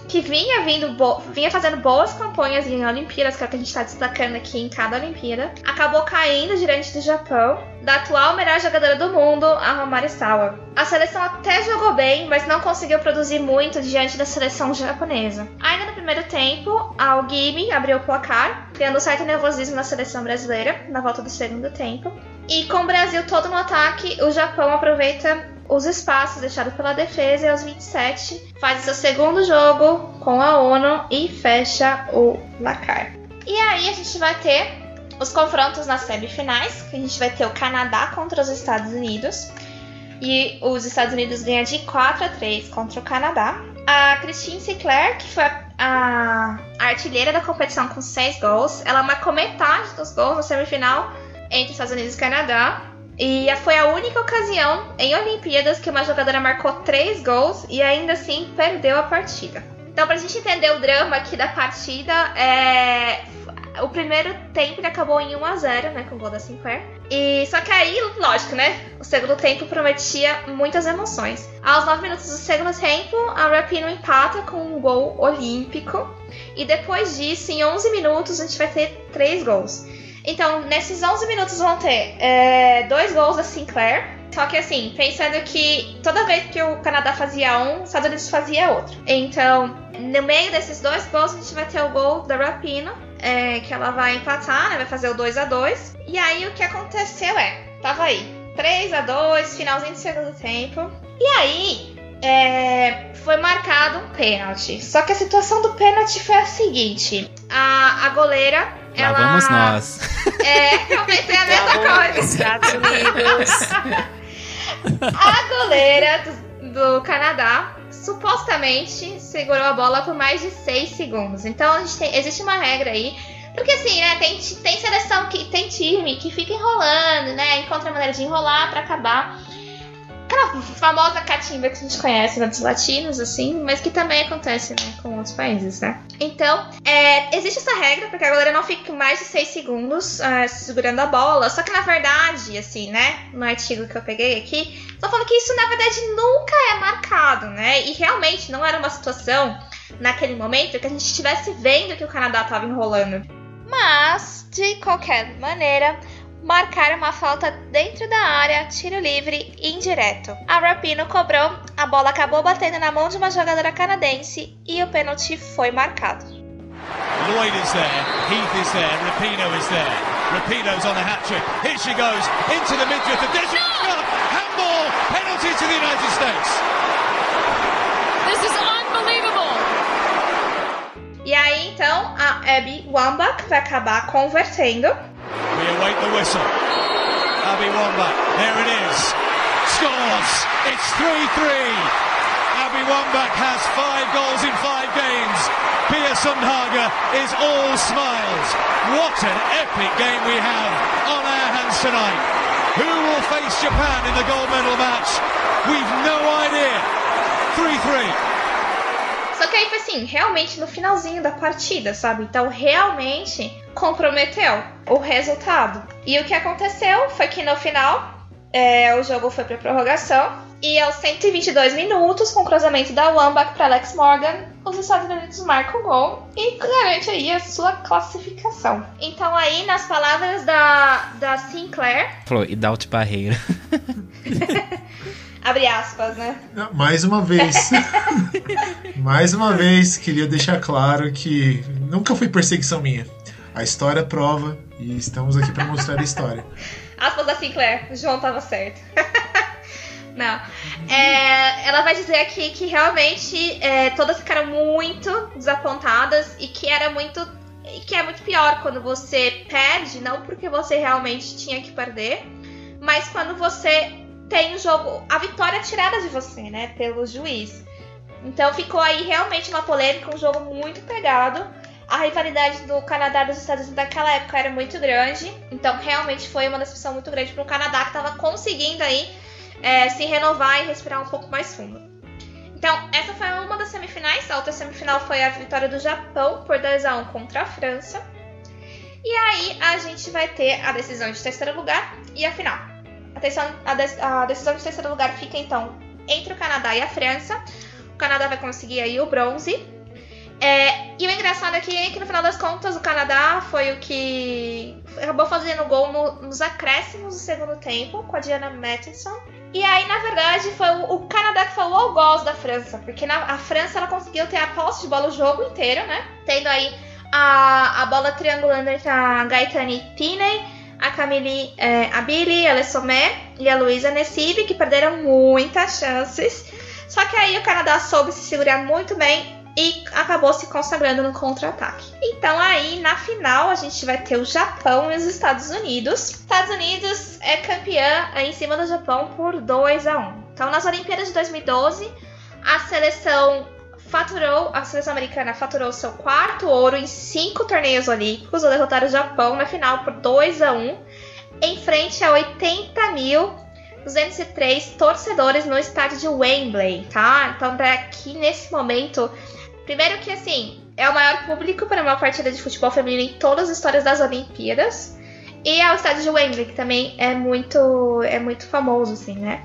que vinha vindo vinha fazendo boas campanhas em Olimpíadas, que é o que a gente está destacando aqui em cada Olimpíada, acabou caindo diante do Japão, da atual melhor jogadora do mundo, a Romari Sawa. A seleção até jogou bem, mas não conseguiu produzir muito diante da seleção japonesa. Ainda no primeiro tempo, a Ogimi abriu o placar, criando certo nervosismo na seleção brasileira na volta do segundo tempo. E com o Brasil todo no ataque, o Japão aproveita os espaços deixados pela defesa e aos 27 faz seu segundo jogo com a ONU e fecha o placar. E aí a gente vai ter os confrontos nas semifinais, que a gente vai ter o Canadá contra os Estados Unidos. E os Estados Unidos ganham de 4 a 3 contra o Canadá. A Christine Sinclair, que foi a, artilheira da competição com 6 gols, ela marcou metade dos gols na semifinal entre Estados Unidos e Canadá. E foi a única ocasião em Olimpíadas que uma jogadora marcou três gols e ainda assim perdeu a partida. Então, pra gente entender o drama aqui da partida, é... o primeiro tempo acabou em 1 a 0 né, com o gol da Sinclair. E só que aí, lógico, né? O segundo tempo prometia muitas emoções. Aos 9 minutos do segundo tempo, a Rapino empata com um gol olímpico. E depois disso, em 11 minutos, a gente vai ter três gols. Então, nesses 11 minutos vão ter é, dois gols da Sinclair. Só que assim, pensando que toda vez que o Canadá fazia um, os Estados Unidos fazia outro. Então, no meio desses dois gols, a gente vai ter o gol da Rapino, é, que ela vai empatar, né, vai fazer o 2 a 2 E aí o que aconteceu é, tava aí, 3 a 2 finalzinho do segundo tempo. E aí, é, foi marcado um pênalti. Só que a situação do pênalti foi a seguinte: a, a goleira Lá ela... vamos nós. É, eu pensei a mesma coisa. Estados Unidos. a goleira do, do, Canadá supostamente segurou a bola por mais de 6 segundos. Então tem, existe uma regra aí. Porque assim, né, tem, tem seleção que tem time que fica enrolando, né? Encontra maneira de enrolar para acabar aquela famosa catimba que a gente conhece né, dos latinos, assim, mas que também acontece, né, com outros países, né? Então, é, existe essa regra para que a galera não fique mais de 6 segundos uh, segurando a bola, só que na verdade, assim, né, no artigo que eu peguei aqui, tô falando que isso na verdade nunca é marcado, né? E realmente não era uma situação naquele momento que a gente estivesse vendo que o Canadá tava enrolando. Mas, de qualquer maneira, marcar uma falta dentro da área, tiro livre indireto. A Rapino cobrou, a bola acabou batendo na mão de uma jogadora canadense e o pênalti foi marcado. Lloyd is there, Heath is there, Rapino is there. Rapino's on the hat trick. Here she goes into the midfield. The Desert handball penalty to the United States. This is unbelievable. E aí então a Abby Wambach vai acabar convertendo we await the whistle. Abby Wambach, there it is. Scores. It's 3-3. Abby Wambach has five goals in five games. Pia Sundhager is all smiles. What an epic game we have on our hands tonight. Who will face Japan in the gold medal match? We've no idea. 3-3. Só que aí foi assim, realmente no finalzinho da partida, sabe? Então realmente comprometeu o resultado. E o que aconteceu foi que no final é, o jogo foi para prorrogação e aos 122 minutos, com o cruzamento da Wambach para Alex Morgan, os Estados Unidos marcam o gol e garante aí a sua classificação. Então aí, nas palavras da, da Sinclair... Falou, e Daut Barreira. Abre aspas, né? Mais uma vez. Mais uma vez, queria deixar claro que nunca foi perseguição minha. A história prova e estamos aqui para mostrar a história. Aspas da Sinclair, o João tava certo. Não. É, ela vai dizer aqui que realmente é, todas ficaram muito desapontadas e que era muito. que é muito pior quando você perde, não porque você realmente tinha que perder, mas quando você tem o jogo, a vitória tirada de você, né, pelo juiz. Então ficou aí realmente uma polêmica, um jogo muito pegado. A rivalidade do Canadá e dos Estados Unidos naquela época era muito grande. Então realmente foi uma decepção muito grande para o Canadá que estava conseguindo aí é, se renovar e respirar um pouco mais fundo. Então, essa foi uma das semifinais. A outra semifinal foi a vitória do Japão por 2 a 1 contra a França. E aí a gente vai ter a decisão de terceiro lugar e a final. A decisão, a, de, a decisão de terceiro lugar fica então entre o Canadá e a França. O Canadá vai conseguir aí o bronze. É, e o engraçado aqui é que no final das contas o Canadá foi o que acabou fazendo gol no, nos acréscimos do segundo tempo com a Diana Matheson. E aí, na verdade, foi o, o Canadá que foi o algoz da França, porque na, a França ela conseguiu ter a posse de bola o jogo inteiro, né? Tendo aí a, a bola triangulando entre a Gaetani Piney, a Camille é, a Lessomé e a Luísa Nessibe, que perderam muitas chances. Só que aí o Canadá soube se segurar muito bem e acabou se consagrando no contra-ataque. Então aí na final a gente vai ter o Japão e os Estados Unidos. Estados Unidos é campeã em cima do Japão por 2 a 1. Então nas Olimpíadas de 2012 a seleção faturou, a seleção americana faturou seu quarto ouro em cinco torneios olímpicos ao derrotar o Japão na final por 2 a 1 em frente a 80 mil 203 torcedores no estádio de Wembley, tá? Então, aqui nesse momento, Primeiro que assim, é o maior público para uma partida de futebol feminino em todas as histórias das Olimpíadas. E é o estádio de Wembley, que também é muito, é muito famoso, assim, né?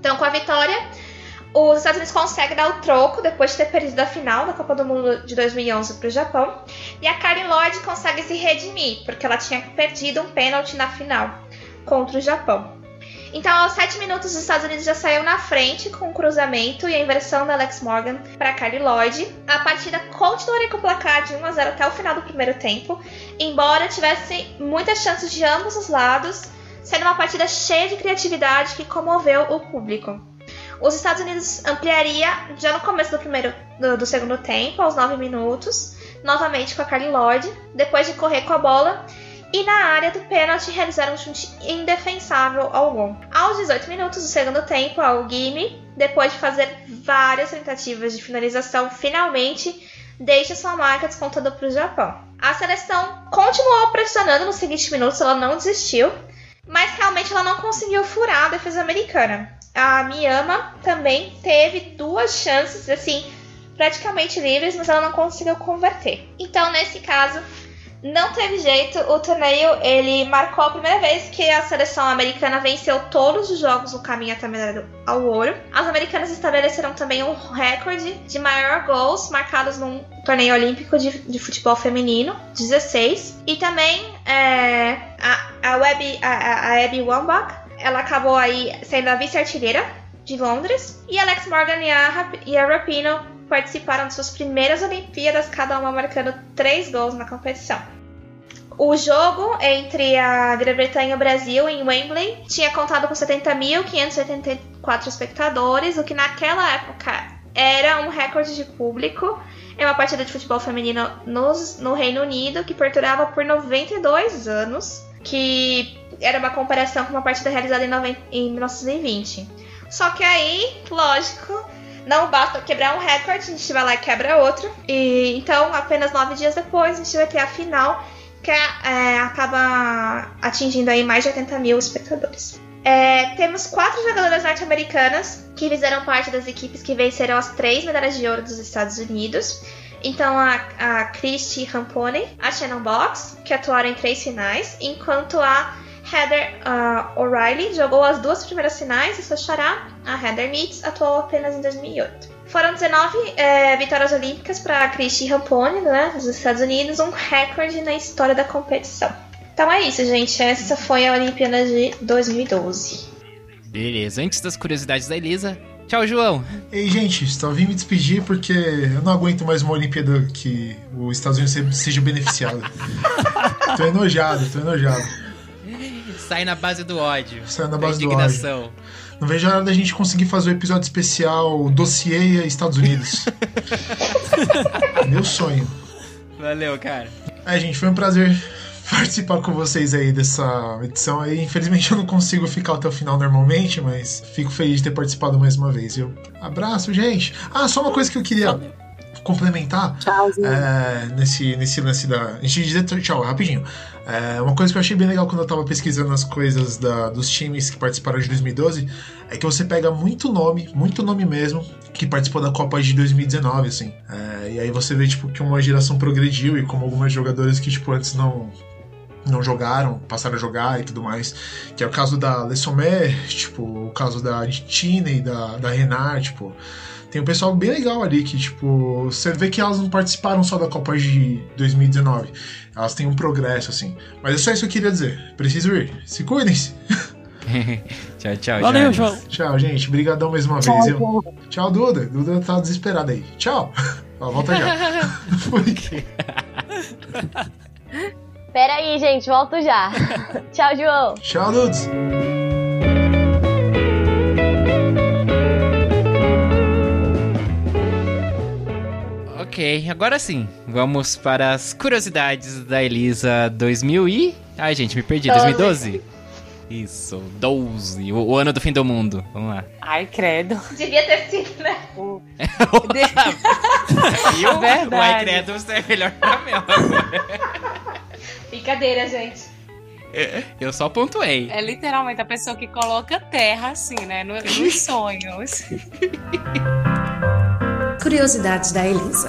Então, com a vitória, os Estados Unidos conseguem dar o troco depois de ter perdido a final da Copa do Mundo de 2011 para o Japão. E a Karen Lloyd consegue se redimir, porque ela tinha perdido um pênalti na final contra o Japão. Então, aos 7 minutos, os Estados Unidos já saiu na frente com o cruzamento e a inversão da Alex Morgan para Kylie Lloyd. A partida continuaria com o placar de 1 a 0 até o final do primeiro tempo, embora tivesse muitas chances de ambos os lados, sendo uma partida cheia de criatividade que comoveu o público. Os Estados Unidos ampliaria já no começo do primeiro do, do segundo tempo, aos 9 minutos, novamente com a Kylie Lloyd, depois de correr com a bola e na área do pênalti realizaram um chute indefensável ao gol. Aos 18 minutos do segundo tempo, o Gimme, depois de fazer várias tentativas de finalização, finalmente deixa sua marca descontando para o Japão. A seleção continuou pressionando nos seguintes minutos, ela não desistiu, mas realmente ela não conseguiu furar a defesa americana. A Miyama também teve duas chances, assim, praticamente livres, mas ela não conseguiu converter. Então, nesse caso, não teve jeito, o torneio ele marcou a primeira vez que a seleção americana venceu todos os jogos no caminho até medalha ao ouro. As americanas estabeleceram também um recorde de maior gols marcados num torneio olímpico de, de futebol feminino, 16. E também é, a, a, Web, a, a Abby Wambach, ela acabou aí sendo a vice-artilheira de Londres. E Alex Morgan e a, e a Rapino participaram de suas primeiras Olimpíadas, cada uma marcando três gols na competição. O jogo entre a Grã-Bretanha e o Brasil em Wembley tinha contado com 70.584 espectadores, o que naquela época era um recorde de público em uma partida de futebol feminino nos, no Reino Unido, que perdurava por 92 anos, que era uma comparação com uma partida realizada em, 90, em 1920. Só que aí, lógico, não basta quebrar um recorde, a gente vai lá e quebra outro. E então, apenas nove dias depois, a gente vai ter a final, que é, acaba atingindo aí mais de 80 mil espectadores. É, temos quatro jogadoras norte-americanas que fizeram parte das equipes que venceram as três medalhas de ouro dos Estados Unidos. Então, a, a Christy Rampone, a Shannon Box, que atuaram em três finais, enquanto a Heather uh, O'Reilly jogou as duas primeiras finais e sua xará, a Heather Meets, atuou apenas em 2008. Foram 19 é, vitórias olímpicas para Christy Rampone, né, dos Estados Unidos, um recorde na história da competição. Então é isso, gente. Essa foi a Olimpíada de 2012. Beleza, antes das curiosidades da Elisa, Tchau, João. Ei, gente, só vim me despedir porque eu não aguento mais uma Olimpíada que os Estados Unidos seja beneficiado. tô enojado, tô enojado. Sai na base do ódio. Sai na base do ódio. Não vejo a hora da gente conseguir fazer o um episódio especial Dossiê Estados Unidos. Meu sonho. Valeu, cara. É, gente, foi um prazer participar com vocês aí dessa edição aí. Infelizmente eu não consigo ficar até o final normalmente, mas fico feliz de ter participado mais uma vez, viu? Abraço, gente. Ah, só uma coisa que eu queria complementar é, nesse, nesse lance da. A gente dizer tchau, rapidinho. É, uma coisa que eu achei bem legal quando eu tava pesquisando as coisas da, dos times que participaram de 2012 é que você pega muito nome, muito nome mesmo, que participou da Copa de 2019, assim. É, e aí você vê, tipo, que uma geração progrediu e como algumas jogadoras que, tipo, antes não não jogaram, passaram a jogar e tudo mais. Que é o caso da Lessomé, tipo, o caso da Tina e da, da Renard, tipo tem um pessoal bem legal ali que, tipo, você vê que elas não participaram só da Copa de 2019. Elas têm um progresso, assim. Mas é só isso que eu queria dizer. Preciso ir. Se cuidem-se. tchau, tchau. Valeu. João. Tchau, gente. Obrigadão mais uma Tchau, vez. Eu... João. Tchau, Duda. Duda tá desesperada aí. Tchau. Ó, volta já. Fui. Pera aí, gente, volto já. Tchau, João. Tchau, Dudes. Ok, agora sim. Vamos para as curiosidades da Elisa 2000 e... Ai, gente, me perdi. 2012? Isso, 12. O, o ano do fim do mundo. Vamos lá. Ai, credo. Devia ter sido, né? Viu? O Verdade. Ai, credo, você é melhor que a Mel. Brincadeira, gente. Eu só pontuei. É literalmente a pessoa que coloca terra, assim, né? no- Nos sonhos. Curiosidades da Elisa.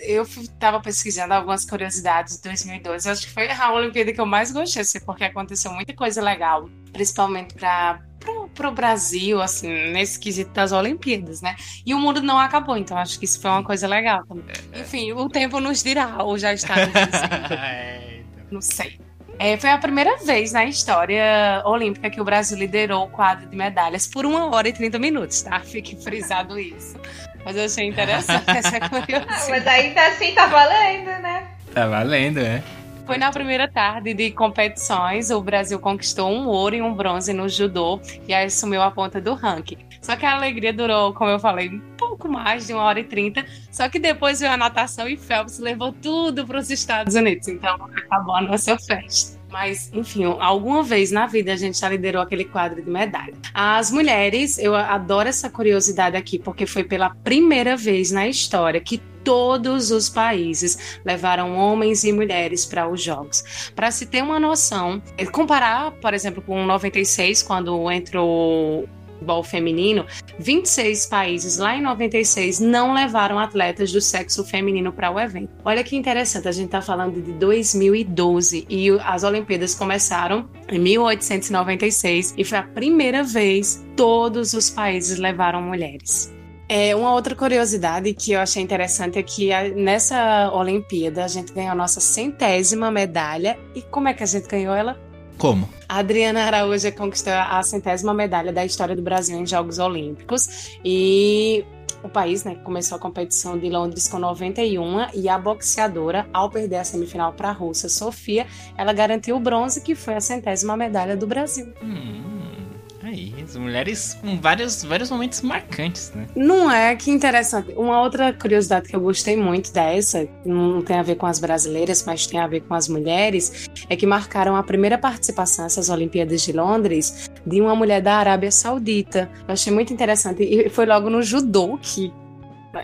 Eu f- tava pesquisando algumas curiosidades de 2012. Eu acho que foi a Olimpíada que eu mais gostei, assim, porque aconteceu muita coisa legal, principalmente para pro, pro Brasil, assim, nesse quesito das Olimpíadas, né? E o mundo não acabou, então acho que isso foi uma coisa legal também. Enfim, o tempo nos dirá, ou já está nos dizendo. Não sei. É, foi a primeira vez na história olímpica que o Brasil liderou o quadro de medalhas por uma hora e 30 minutos, tá? Fique frisado isso. Mas eu achei interessante essa curiosidade. Mas ainda assim tá valendo, né? Tá valendo, é? Foi na primeira tarde de competições, o Brasil conquistou um ouro e um bronze no judô e assumiu a ponta do ranking. Só que a alegria durou, como eu falei, um pouco mais de uma hora e trinta. Só que depois veio a natação e Phelps levou tudo para os Estados Unidos. Então acabou a nossa festa. Mas, enfim, alguma vez na vida a gente já liderou aquele quadro de medalha. As mulheres, eu adoro essa curiosidade aqui, porque foi pela primeira vez na história que todos os países levaram homens e mulheres para os Jogos. Para se ter uma noção, é, comparar, por exemplo, com 96, quando entrou o futebol feminino, 26 países lá em 96 não levaram atletas do sexo feminino para o evento. Olha que interessante, a gente está falando de 2012 e as Olimpíadas começaram em 1896 e foi a primeira vez todos os países levaram mulheres. É, uma outra curiosidade que eu achei interessante é que a- nessa Olimpíada a gente ganhou a nossa centésima medalha. E como é que a gente ganhou ela? Como? A Adriana Araújo conquistou a centésima medalha da história do Brasil em Jogos Olímpicos. E o país né, começou a competição de Londres com 91 e a boxeadora, ao perder a semifinal para a russa Sofia, ela garantiu o bronze, que foi a centésima medalha do Brasil. Hum, aí, as mulheres com vários, vários momentos marcantes, né? Não é? Que interessante. Uma outra curiosidade que eu gostei muito dessa, não tem a ver com as brasileiras, mas tem a ver com as mulheres, é que marcaram a primeira participação nessas Olimpíadas de Londres de uma mulher da Arábia Saudita. Eu achei muito interessante. E foi logo no judô que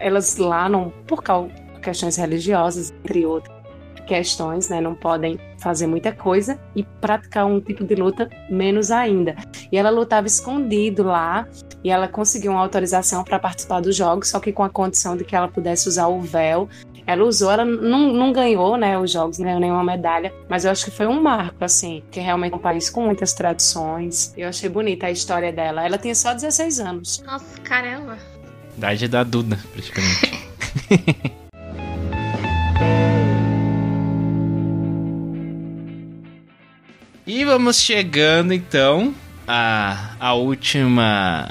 elas lá, não, por cau- questões religiosas, entre outras questões, né, não podem fazer muita coisa e praticar um tipo de luta menos ainda. E ela lutava escondido lá e ela conseguiu uma autorização para participar dos jogos, só que com a condição de que ela pudesse usar o véu. Ela usou, ela não, não ganhou, né, os jogos, não ganhou nenhuma medalha, mas eu acho que foi um marco, assim, que realmente é um país com muitas tradições. Eu achei bonita a história dela. Ela tinha só 16 anos. Nossa, caramba. Idade da Duda, praticamente. e vamos chegando então à, à última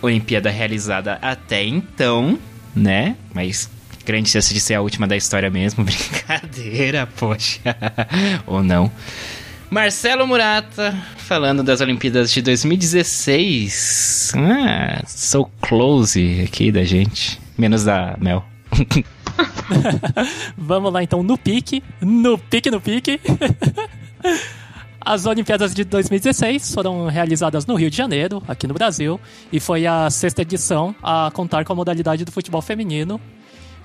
Olimpíada realizada até então, né? Mas grande chance de ser a última da história mesmo. Brincadeira, poxa. Ou não. Marcelo Murata, falando das Olimpíadas de 2016. Ah, so close aqui da gente. Menos da Mel. Vamos lá então no pique, no pique, no pique. As Olimpíadas de 2016 foram realizadas no Rio de Janeiro, aqui no Brasil, e foi a sexta edição a contar com a modalidade do futebol feminino,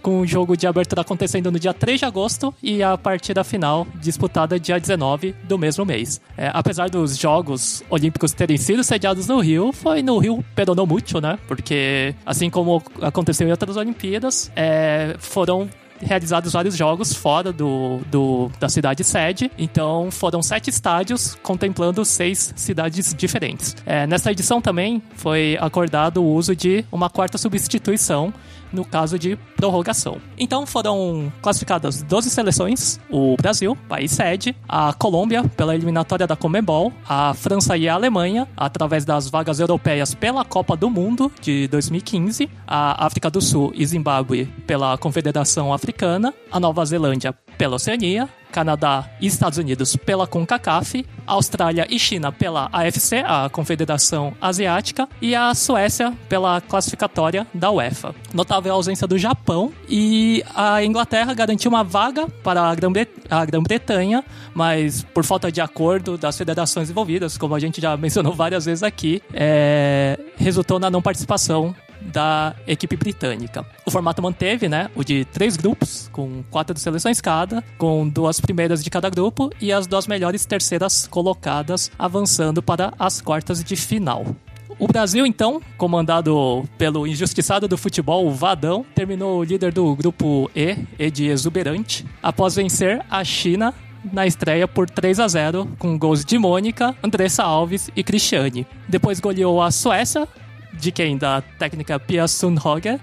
com o jogo de abertura acontecendo no dia 3 de agosto e a partida final disputada dia 19 do mesmo mês. É, apesar dos Jogos Olímpicos terem sido sediados no Rio, foi no Rio Peronomútil, né? Porque, assim como aconteceu em outras Olimpíadas, é, foram realizados vários jogos fora do, do, da cidade sede. Então foram sete estádios contemplando seis cidades diferentes. É, nessa edição também foi acordado o uso de uma quarta substituição no caso de prorrogação. Então foram classificadas 12 seleções: o Brasil, país sede, a Colômbia, pela eliminatória da Comebol, a França e a Alemanha, através das vagas europeias pela Copa do Mundo de 2015, a África do Sul e Zimbábue pela Confederação Africana, a Nova Zelândia pela Oceania, Canadá e Estados Unidos pela CONCACAF, Austrália e China pela AFC, a Confederação Asiática, e a Suécia pela classificatória da UEFA. Notável a ausência do Japão e a Inglaterra garantiu uma vaga para a Grã-Bretanha, mas por falta de acordo das federações envolvidas, como a gente já mencionou várias vezes aqui, é, resultou na não participação da equipe britânica. O formato manteve, né, o de três grupos, com quatro seleções cada, com duas primeiras de cada grupo e as duas melhores terceiras colocadas avançando para as quartas de final. O Brasil, então, comandado pelo injustiçado do futebol, o Vadão, terminou líder do grupo E, E de exuberante, após vencer a China na estreia por 3 a 0 com gols de Mônica, Andressa Alves e Cristiane. Depois goleou a Suécia de quem? Da técnica Pia Sundhage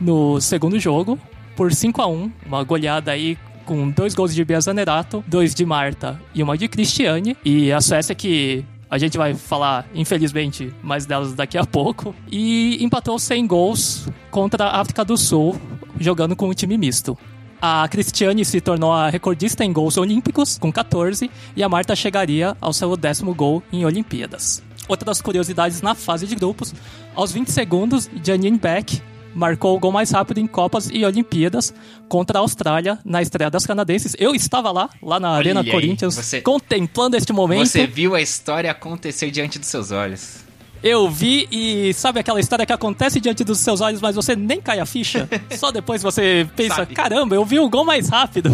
no segundo jogo por 5 a 1 uma goleada aí com dois gols de Bia Zanerato, dois de Marta e uma de Cristiane. E a Suécia que a gente vai falar, infelizmente, mais delas daqui a pouco. E empatou 100 gols contra a África do Sul, jogando com um time misto. A Cristiane se tornou a recordista em gols olímpicos, com 14, e a Marta chegaria ao seu décimo gol em Olimpíadas. Outras curiosidades na fase de grupos. Aos 20 segundos, Janine Beck marcou o gol mais rápido em Copas e Olimpíadas contra a Austrália na estreia das canadenses. Eu estava lá, lá na Arena aí, Corinthians, você- contemplando este momento. Você viu a história acontecer diante dos seus olhos. Eu vi e sabe aquela história que acontece diante dos seus olhos, mas você nem cai a ficha? Só depois você pensa, Sabe. caramba, eu vi o gol mais rápido.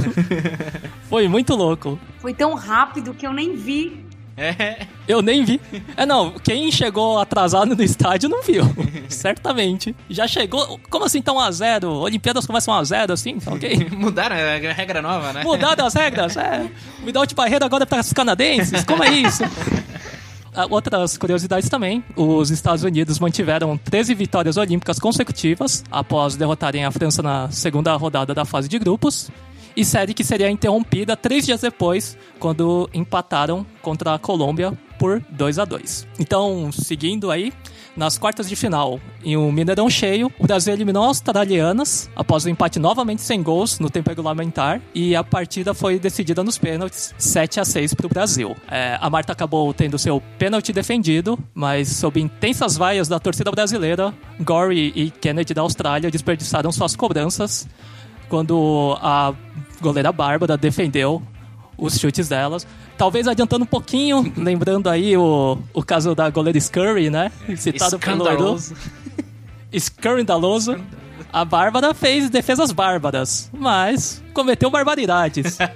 Foi muito louco. Foi tão rápido que eu nem vi. É. Eu nem vi. É, não, quem chegou atrasado no estádio não viu. Certamente. Já chegou. Como assim tá 1x0? Olimpíadas começam 1x0, assim? Tá ok? Mudaram a regra nova, né? Mudaram as regras? É. Without barreira agora é para os canadenses? Como é isso? Ah, Outras curiosidades também. Os Estados Unidos mantiveram 13 vitórias olímpicas consecutivas após derrotarem a França na segunda rodada da fase de grupos. E série que seria interrompida três dias depois, quando empataram contra a Colômbia por 2 a 2 Então, seguindo aí, nas quartas de final, em um Mineirão cheio, o Brasil eliminou as australianas após o empate novamente sem gols no tempo regulamentar e a partida foi decidida nos pênaltis, 7 a 6 para o Brasil. É, a Marta acabou tendo seu pênalti defendido, mas sob intensas vaias da torcida brasileira, Gorey e Kennedy da Austrália desperdiçaram suas cobranças quando a goleira Bárbara defendeu os chutes delas. Talvez adiantando um pouquinho, lembrando aí o, o caso da goleira Scurry, né? Citado pelo Edu. Escandaloso. A Bárbara fez defesas bárbaras, mas cometeu barbaridades.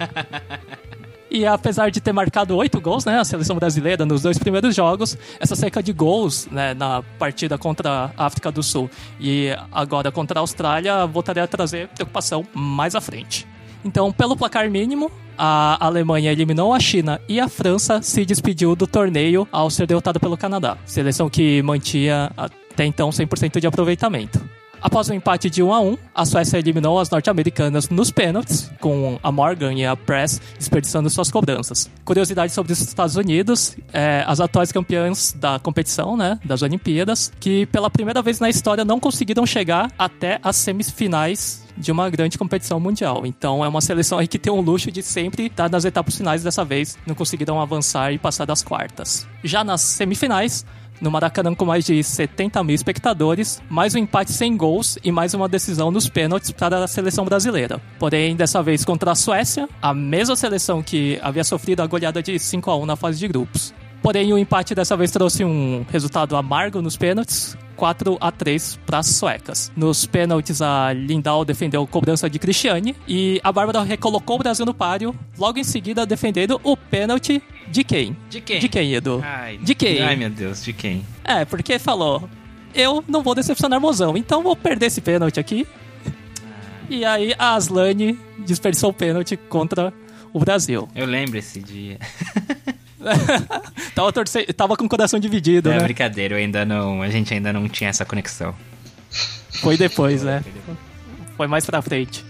E apesar de ter marcado oito gols, né, a seleção brasileira nos dois primeiros jogos, essa seca de gols, né, na partida contra a África do Sul e agora contra a Austrália, voltaria a trazer preocupação mais à frente. Então, pelo placar mínimo, a Alemanha eliminou a China e a França se despediu do torneio ao ser derrotada pelo Canadá, seleção que mantinha até então 100% de aproveitamento. Após o empate de 1 a 1, a Suécia eliminou as norte-americanas nos pênaltis, com a Morgan e a Press desperdiçando suas cobranças. Curiosidade sobre os Estados Unidos, é, as atuais campeãs da competição, né, das Olimpíadas, que pela primeira vez na história não conseguiram chegar até as semifinais de uma grande competição mundial. Então é uma seleção aí que tem o luxo de sempre estar nas etapas finais dessa vez, não conseguiram avançar e passar das quartas. Já nas semifinais, no Maracanã com mais de 70 mil espectadores, mais um empate sem gols e mais uma decisão nos pênaltis para a seleção brasileira. Porém, dessa vez contra a Suécia, a mesma seleção que havia sofrido a goleada de 5 a 1 na fase de grupos. Porém, o empate dessa vez trouxe um resultado amargo nos pênaltis, 4 a 3 para as suecas. Nos pênaltis, a Lindau defendeu cobrança de Cristiane e a Bárbara recolocou o Brasil no páreo, logo em seguida defendendo o pênalti de quem? De quem? De quem, Edu? Ai, de quem? Ai, meu Deus, de quem? É, porque falou, eu não vou decepcionar mozão, então vou perder esse pênalti aqui. E aí a Aslane desperdiçou o pênalti contra o Brasil. Eu lembro esse dia. tava, torce... tava com o coração dividido, é né? brincadeira, eu ainda não. A gente ainda não tinha essa conexão. Foi depois, né? Foi mais pra frente.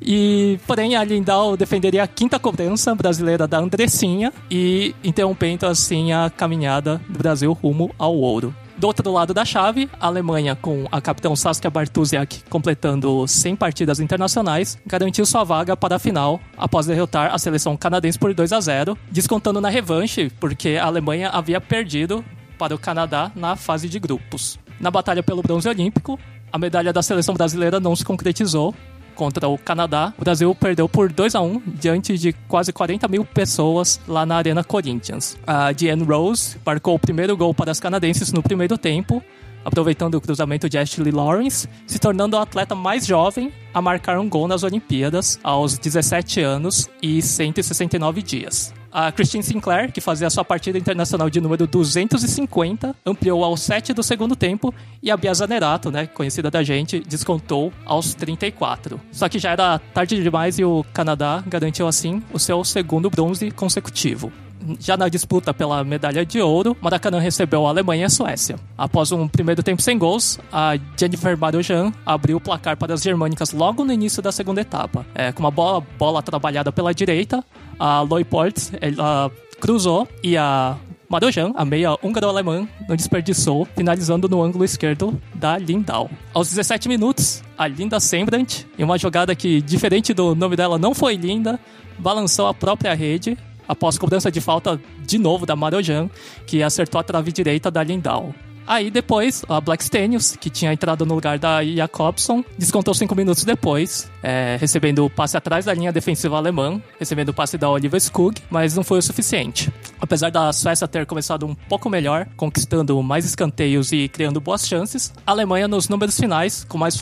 E, porém, a Lindau defenderia a quinta cobrança brasileira da Andressinha e interrompendo assim a caminhada do Brasil rumo ao ouro. Do outro lado da chave, a Alemanha, com a capitã Saskia Bartusiak completando 100 partidas internacionais, garantiu sua vaga para a final após derrotar a seleção canadense por 2 a 0, descontando na revanche, porque a Alemanha havia perdido para o Canadá na fase de grupos. Na batalha pelo bronze olímpico, a medalha da seleção brasileira não se concretizou, contra o Canadá, o Brasil perdeu por 2 a 1 diante de quase 40 mil pessoas lá na Arena Corinthians. A Diane Rose marcou o primeiro gol para as canadenses no primeiro tempo, aproveitando o cruzamento de Ashley Lawrence, se tornando a atleta mais jovem a marcar um gol nas Olimpíadas aos 17 anos e 169 dias. A Christine Sinclair, que fazia sua partida internacional de número 250, ampliou ao 7 do segundo tempo e a Bia Zanerato, né, conhecida da gente, descontou aos 34. Só que já era tarde demais e o Canadá garantiu assim o seu segundo bronze consecutivo. Já na disputa pela medalha de ouro, Maracanã recebeu a Alemanha e a Suécia. Após um primeiro tempo sem gols, a Jennifer Marujan abriu o placar para as germânicas logo no início da segunda etapa. É, com uma bola, bola trabalhada pela direita, a Loy Portes ela cruzou e a Marojan, a meia húngaro-alemã, não desperdiçou, finalizando no ângulo esquerdo da Lindau. Aos 17 minutos, a Linda Sembrant, em uma jogada que, diferente do nome dela, não foi linda, balançou a própria rede após cobrança de falta de novo da Marojan, que acertou a trave direita da Lindau. Aí depois, a Black Stenius, que tinha entrado no lugar da Jacobson, descontou cinco minutos depois, é, recebendo o passe atrás da linha defensiva alemã, recebendo o passe da Oliver Skug, mas não foi o suficiente. Apesar da Suécia ter começado um pouco melhor, conquistando mais escanteios e criando boas chances, a Alemanha nos números finais, com mais,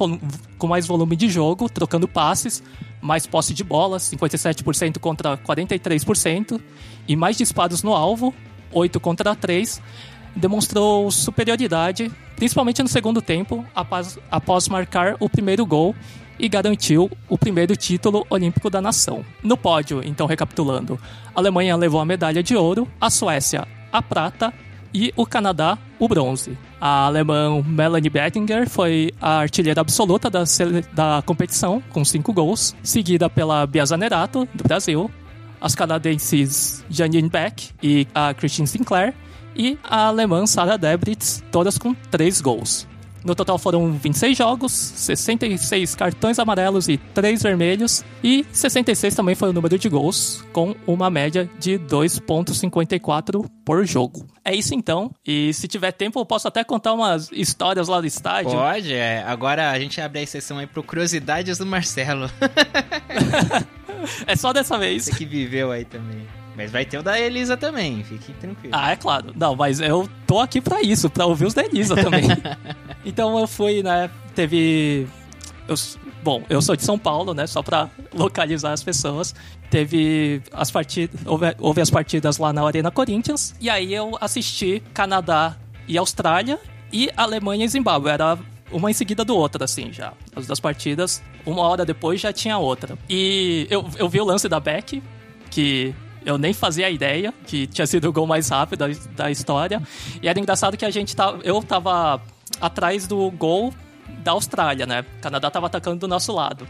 com mais volume de jogo, trocando passes, mais posse de bola, 57% contra 43%, e mais disparos no alvo, 8 contra 3, demonstrou superioridade, principalmente no segundo tempo, após, após marcar o primeiro gol e garantiu o primeiro título olímpico da nação. No pódio, então recapitulando, a Alemanha levou a medalha de ouro, a Suécia a prata e o Canadá o bronze. A alemã Melanie Bettinger foi a artilheira absoluta da, da competição, com cinco gols, seguida pela Bia Zanerato, do Brasil, as canadenses Janine Beck e a Christine Sinclair, e a alemã Sarah Debritz, todas com 3 gols. No total foram 26 jogos, 66 cartões amarelos e 3 vermelhos, e 66 também foi o número de gols, com uma média de 2,54 por jogo. É isso então, e se tiver tempo eu posso até contar umas histórias lá do estádio. Pode, é. Agora a gente abre a sessão aí pro Curiosidades do Marcelo. é só dessa vez. Você que viveu aí também. Mas vai ter o da Elisa também, fique tranquilo. Ah, é claro. Não, mas eu tô aqui pra isso, pra ouvir os da Elisa também. então eu fui, né? Teve. Eu, bom, eu sou de São Paulo, né? Só pra localizar as pessoas. Teve as partidas. Houve, houve as partidas lá na Arena Corinthians. E aí eu assisti Canadá e Austrália e Alemanha e Zimbábue. Era uma em seguida do outra, assim, já. As duas partidas, uma hora depois já tinha outra. E eu, eu vi o lance da Beck, que eu nem fazia ideia que tinha sido o gol mais rápido da, da história. E era engraçado que a gente tava. Eu tava atrás do gol da Austrália, né? O Canadá tava atacando do nosso lado.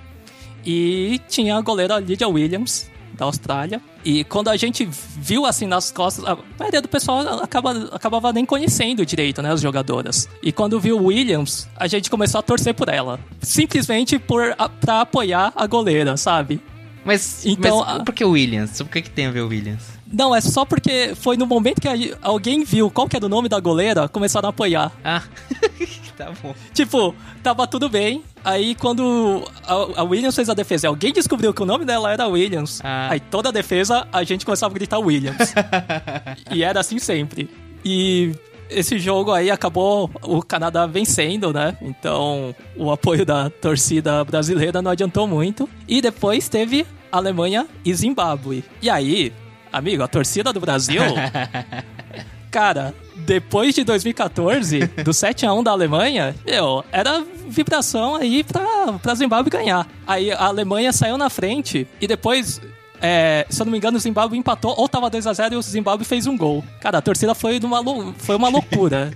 E tinha a goleira Lydia Williams, da Austrália. E quando a gente viu assim nas costas, a maioria do pessoal acaba, acabava nem conhecendo direito, né, as jogadoras. E quando viu Williams, a gente começou a torcer por ela. Simplesmente por, a, pra apoiar a goleira, sabe? Mas, então, mas por que Williams? Por que, que tem a ver o Williams? Não, é só porque foi no momento que alguém viu qual que era o nome da goleira, começaram a apoiar. Ah, tá bom. Tipo, tava tudo bem. Aí quando a, a, Williams fez a defesa, alguém descobriu que o nome dela era Williams. Ah. Aí toda a defesa, a gente começava a gritar Williams. e era assim sempre. E esse jogo aí acabou o Canadá vencendo, né? Então o apoio da torcida brasileira não adiantou muito. E depois teve Alemanha e Zimbábue. E aí, amigo, a torcida do Brasil. cara, depois de 2014, do 7x1 da Alemanha, meu, era vibração aí pra, pra Zimbábue ganhar. Aí a Alemanha saiu na frente e depois é, se eu não me engano, o Zimbábue empatou, ou tava 2x0 e o Zimbábue fez um gol. Cara, a torcida foi, numa, foi uma loucura.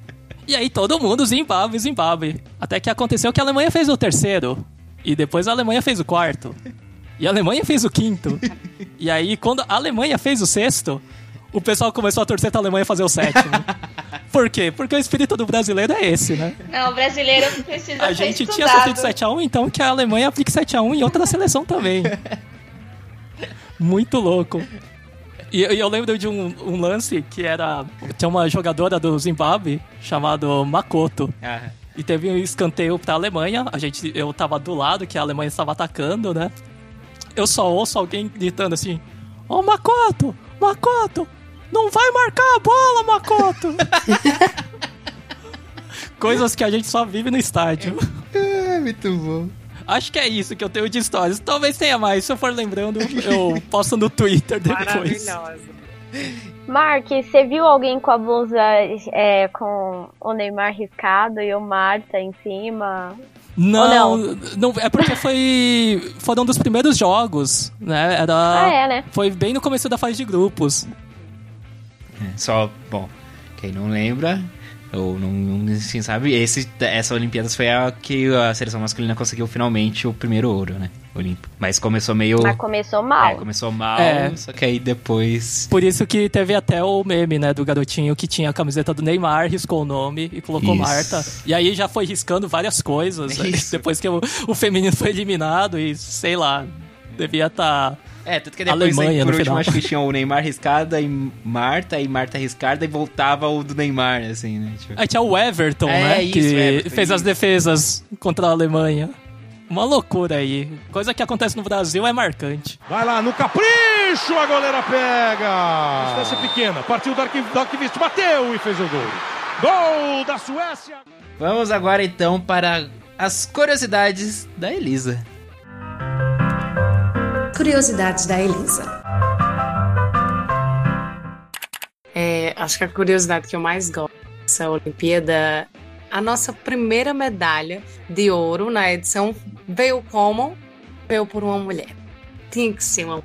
e aí todo mundo, Zimbábue, Zimbábue. Até que aconteceu que a Alemanha fez o terceiro. E depois a Alemanha fez o quarto. E a Alemanha fez o quinto. e aí, quando a Alemanha fez o sexto, o pessoal começou a torcer pra Alemanha fazer o sétimo. Por quê? Porque o espírito do brasileiro é esse, né? Não, o brasileiro precisa A gente tinha sofrido 7x1, então que a Alemanha aplique 7x1 em outra seleção também. Muito louco. E, eu lembro de um, um, lance que era. Tinha uma jogadora do Zimbábue chamada Makoto. Ah. E teve um escanteio pra Alemanha. A gente, eu tava do lado que a Alemanha estava atacando, né? Eu só ouço alguém gritando assim: Ô oh, Makoto! Makoto! Não vai marcar a bola, Makoto! Coisas que a gente só vive no estádio. É, muito bom. Acho que é isso que eu tenho de histórias. Talvez tenha mais. Se eu for lembrando, eu posto no Twitter depois. Maravilhoso. Mark, você viu alguém com a blusa é, com o Neymar riscado e o Marta em cima? Não, não, não? é porque foi foram dos primeiros jogos, né? Era, ah, é, né? Foi bem no começo da fase de grupos. É, só, bom, quem não lembra, ou não, não assim, sabe, esse, essa Olimpíadas foi a que a seleção masculina conseguiu finalmente o primeiro ouro, né? Olímpico. Mas começou meio. Mas começou mal. É, começou mal, é. só que aí depois. Por isso que teve até o meme, né, do garotinho que tinha a camiseta do Neymar, riscou o nome e colocou isso. Marta. E aí já foi riscando várias coisas. depois que o, o feminino foi eliminado e sei lá, devia estar. Tá é, tanto que depois, Alemanha, aí, por último, final. acho que tinha o Neymar riscada e Marta, e Marta riscada, e voltava o do Neymar, assim, né? Tipo... Aí tinha o Everton, é, né? Isso, que Everton, fez isso. as defesas contra a Alemanha. Uma loucura aí. Coisa que acontece no Brasil é marcante. Vai lá, no capricho, a goleira pega! Distância pequena, partiu do Arquivista, bateu e fez o gol. Gol da Suécia! Vamos agora então para as curiosidades da Elisa. Curiosidades da Elisa. É, acho que a curiosidade que eu mais gosto dessa Olimpíada, a nossa primeira medalha de ouro na edição veio como? Veio por uma mulher. Tinha que ser uma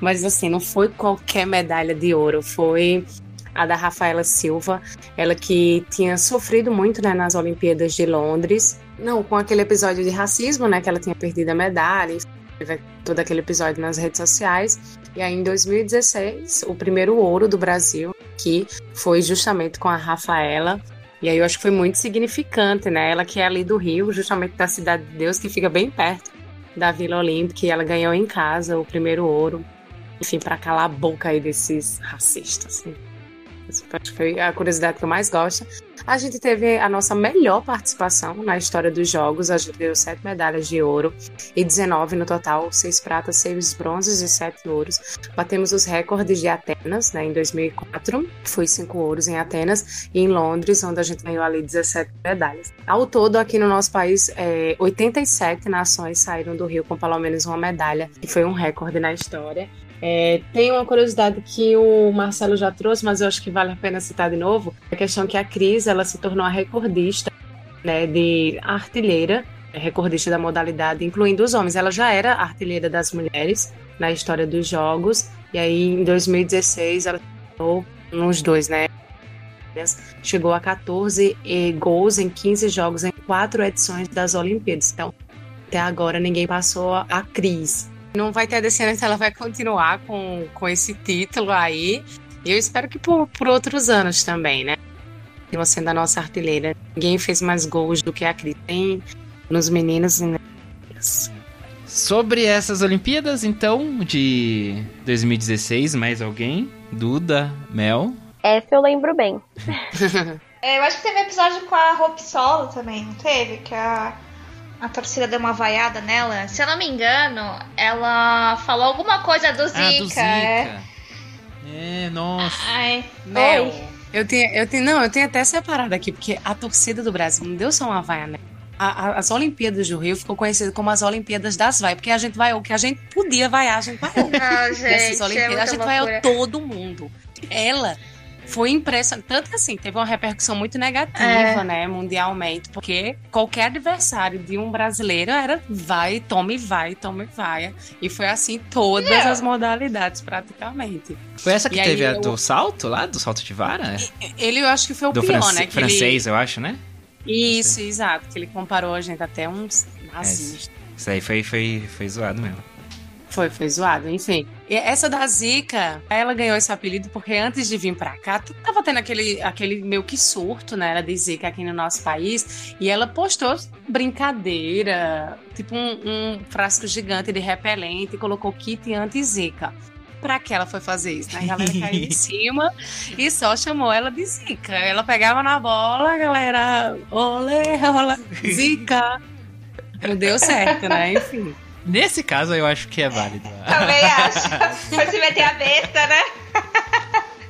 mas assim, não foi qualquer medalha de ouro, foi a da Rafaela Silva, ela que tinha sofrido muito né, nas Olimpíadas de Londres, não com aquele episódio de racismo, né, que ela tinha perdido a medalha, teve todo aquele episódio nas redes sociais. E aí, em 2016, o primeiro ouro do Brasil, que foi justamente com a Rafaela. E aí eu acho que foi muito significante, né? Ela que é ali do Rio, justamente da Cidade de Deus, que fica bem perto da Vila Olímpica, e ela ganhou em casa o primeiro ouro. Enfim, para calar a boca aí desses racistas. Assim. Que foi a curiosidade que eu mais gosto. A gente teve a nossa melhor participação na história dos Jogos. A gente deu sete medalhas de ouro e 19 no total, seis pratas, seis bronzes e sete ouros. Batemos os recordes de Atenas, né, em 2004. Foi cinco ouros em Atenas e em Londres, onde a gente ganhou ali 17 medalhas. Ao todo, aqui no nosso país, é, 87 nações saíram do Rio com pelo menos uma medalha, e foi um recorde na história. É, tem uma curiosidade que o Marcelo já trouxe, mas eu acho que vale a pena citar de novo, a questão que a Cris ela se tornou a recordista né, de artilheira, recordista da modalidade, incluindo os homens. Ela já era artilheira das mulheres na história dos jogos, e aí em 2016 ela tornou nos dois, né? Chegou a 14 gols em 15 jogos em quatro edições das Olimpíadas. Então, até agora ninguém passou a Cris. Não vai ter descendência, ela vai continuar com, com esse título aí. E eu espero que por, por outros anos também, né? Continua sendo a nossa artilheira. Ninguém fez mais gols do que a Cris. Tem nos meninos e Sobre essas Olimpíadas, então, de 2016, mais alguém? Duda, Mel? Essa eu lembro bem. É, eu acho que teve episódio com a Hope Solo também, não teve? Que a a torcida deu uma vaiada nela. Se eu não me engano, ela falou alguma coisa do Zika. Ah, do Zika. É, é nossa. Ai, Mel. Eu tenho, eu tenho, não, eu tenho até separado aqui, porque a torcida do Brasil não deu só uma vaia nela. as Olimpíadas do Rio ficou conhecida como as Olimpíadas das Vai, porque a gente vai o que a gente podia vaiar, a gente vaiou. Não, gente, Nessas é Olimpíadas, é a gente loucura. vaiou todo mundo. Ela Foi impressionante. Tanto que assim, teve uma repercussão muito negativa, É. né, mundialmente, porque qualquer adversário de um brasileiro era vai, tome, vai, tome, vai. E foi assim todas É. as modalidades, praticamente. Foi essa que E aí teve a eu- do salto lá? Do salto de vara? Ele eu acho que foi o do pior, france- né? que ele- francês, eu acho, né? Isso, exato. Que ele comparou a gente até uns É, nazistas. Isso aí foi, foi, foi zoado mesmo. Foi, foi zoado, enfim. E essa da Zika, ela ganhou esse apelido porque antes de vir pra cá, tu- tava tendo aquele, aquele meio que surto, né, era de Zika aqui no nosso país, e ela postou brincadeira, tipo um, um frasco gigante de repelente e colocou kit anti-Zika. Pra que ela foi fazer isso? Né? A galera caiu em cima e só chamou ela de Zika. Ela pegava na bola, a galera, olé, olé, Zika. Não deu certo, né? Enfim. Nesse caso, eu acho que é válido. Também acho. Foi se meter a besta, né?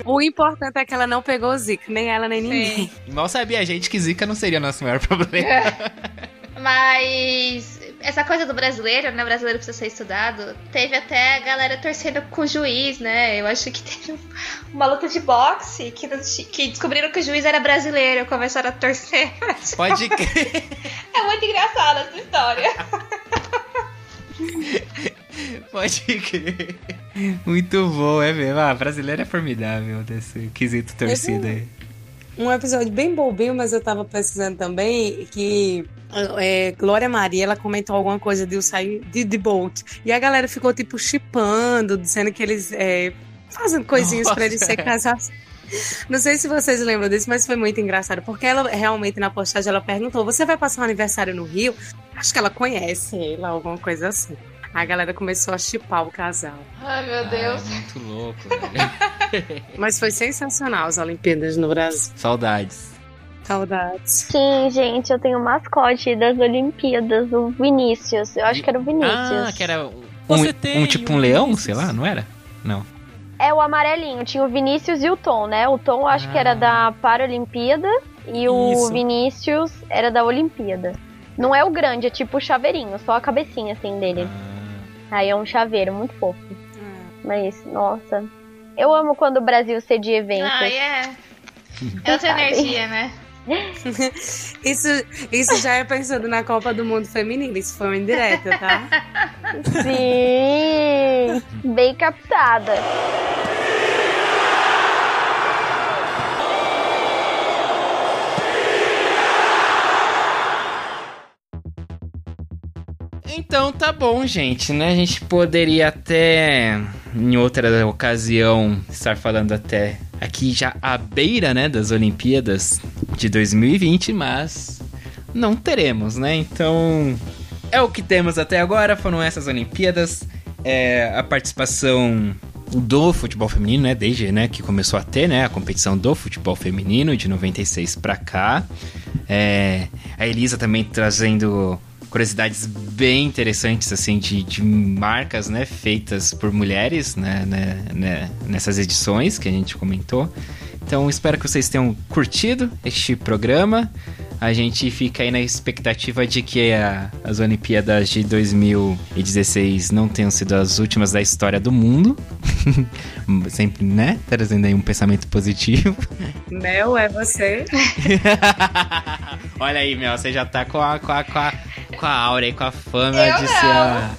O importante é que ela não pegou Zika, nem ela, nem ninguém. Mal sabia a gente que Zika não seria nosso maior problema. Mas essa coisa do brasileiro, né? O brasileiro precisa ser estudado. Teve até a galera torcendo com o juiz, né? Eu acho que teve um- uma luta de boxe que, que descobriram que o juiz era brasileiro. Começaram a torcer. Pode crer. É muito engraçada essa história. Pode crer. Muito bom, é mesmo. Ah, brasileiro é formidável desse quesito torcida aí. Um episódio bem bobinho, mas eu tava pesquisando também que é, Glória Maria, ela comentou alguma coisa de eu sair de, de Bolt. E a galera ficou, tipo, chipando, dizendo que eles é, fazem coisinhas Nossa. pra eles ser casados. Não sei se vocês lembram disso, mas foi muito engraçado. Porque ela realmente, na postagem, ela perguntou: Você vai passar um aniversário no Rio? Acho que ela conhece ele, alguma coisa assim. A galera começou a chipar o casal. Ai, meu Deus. Muito louco, velho. Mas foi sensacional as Olimpíadas no Brasil. Saudades. Saudades. Sim, gente, eu tenho o mascote das Olimpíadas, o Vinícius. Eu acho que era o Vinícius. Ah, que era um, Você tem um tipo um leão, sei lá, não era? Não. É o amarelinho, tinha o Vinícius e o Tom, né? O Tom acho que era da Paralimpíada e o Isso. Vinícius era da Olimpíada. Não é o grande, é tipo o chaveirinho, só a cabecinha assim dele. Aí é um chaveiro muito fofo. Mas, nossa. Eu amo quando o Brasil cedia eventos. Ah, é. É outra energia, né? Isso, isso já é pensando na Copa do Mundo Feminino. Isso foi uma indireta, tá? Sim, bem captada. Então tá bom, gente, né? A gente poderia até em outra ocasião estar falando até aqui já à beira, né, das Olimpíadas de 2020, mas não teremos, né? Então é o que temos até agora, foram essas Olimpíadas, é, a participação do futebol feminino, né, desde, né, que começou a ter, né, a competição do futebol feminino de 96 pra cá. É, a Elisa também trazendo curiosidades bem interessantes assim de, de marcas né feitas por mulheres né, né, né, nessas edições que a gente comentou. Então espero que vocês tenham curtido este programa. A gente fica aí na expectativa de que a- as Olimpíadas de 2016 não tenham sido as últimas da história do mundo. Sempre né trazendo aí um pensamento positivo. Mel, é você? Olha aí, Mel, você já tá com a, com a, com a, com a aura aí, com a fama Eu de não. ser a,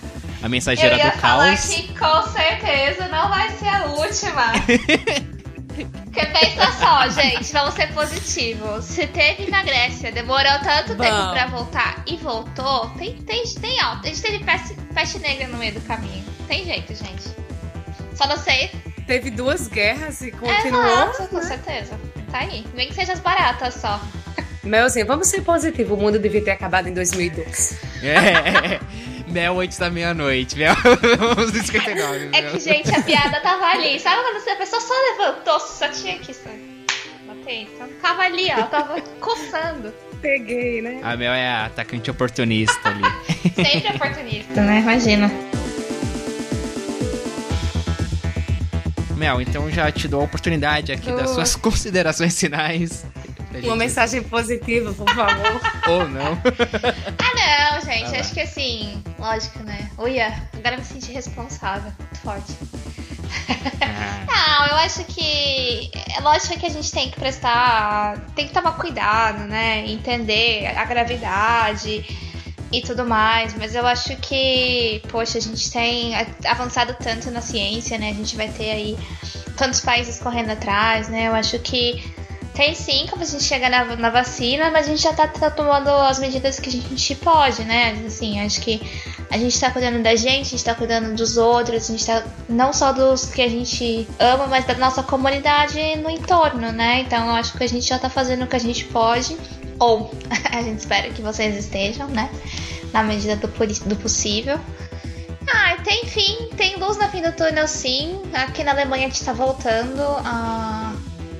a mensageira Eu ia do falar caos. que com certeza não vai ser a última. Porque pensa só, gente, vamos ser positivos. Se teve na Grécia, demorou tanto tempo Vamos. pra voltar e voltou, tem, tem, tem alta. A gente teve peste, peste negra no meio do caminho. Tem jeito, gente. Só não sei. Teve duas guerras e continuou. Exato, com certeza. Tá aí. Nem que seja as baratas só. Melzinho, vamos ser positivos. O mundo devia ter acabado em 2002. É, Mel antes da meia-noite. Mel 11h59. É que, gente, a piada tava ali. Sabe quando a pessoa só levantou, só tinha que bater? Então tava ali, ó. Tava coçando. Peguei, né? A Mel é a atacante oportunista ali. Sempre oportunista, né? Imagina. Mel, então já te dou a oportunidade aqui das Boa. suas considerações finais. Pra Uma gente- mensagem positiva, por favor. Ou não. Ah, não, gente. Lá. acho que assim, lógico, né? Uia, agora eu me senti responsável. Muito forte. Não, eu acho que. É lógico que a gente tem que prestar. Tem que tomar cuidado, né? Entender a gravidade e tudo mais. Mas eu acho que, poxa, a gente tem avançado tanto na ciência, né? A gente vai ter aí tantos países correndo atrás, né? Eu acho que tem sim como a gente chegar na, na vacina, mas a gente já tá, tá, tomando as medidas que a gente pode, né? Assim, acho que a gente tá cuidando da gente, a gente tá cuidando dos outros, a gente tá não só dos que a gente ama, mas da nossa comunidade no entorno, né? Então eu acho que a gente já tá fazendo o que a gente pode, ou a gente espera que vocês estejam, né? Na medida do, do possível. Ah, tem fim, tem luz na fim do túnel sim. Aqui na Alemanha a gente tá voltando a,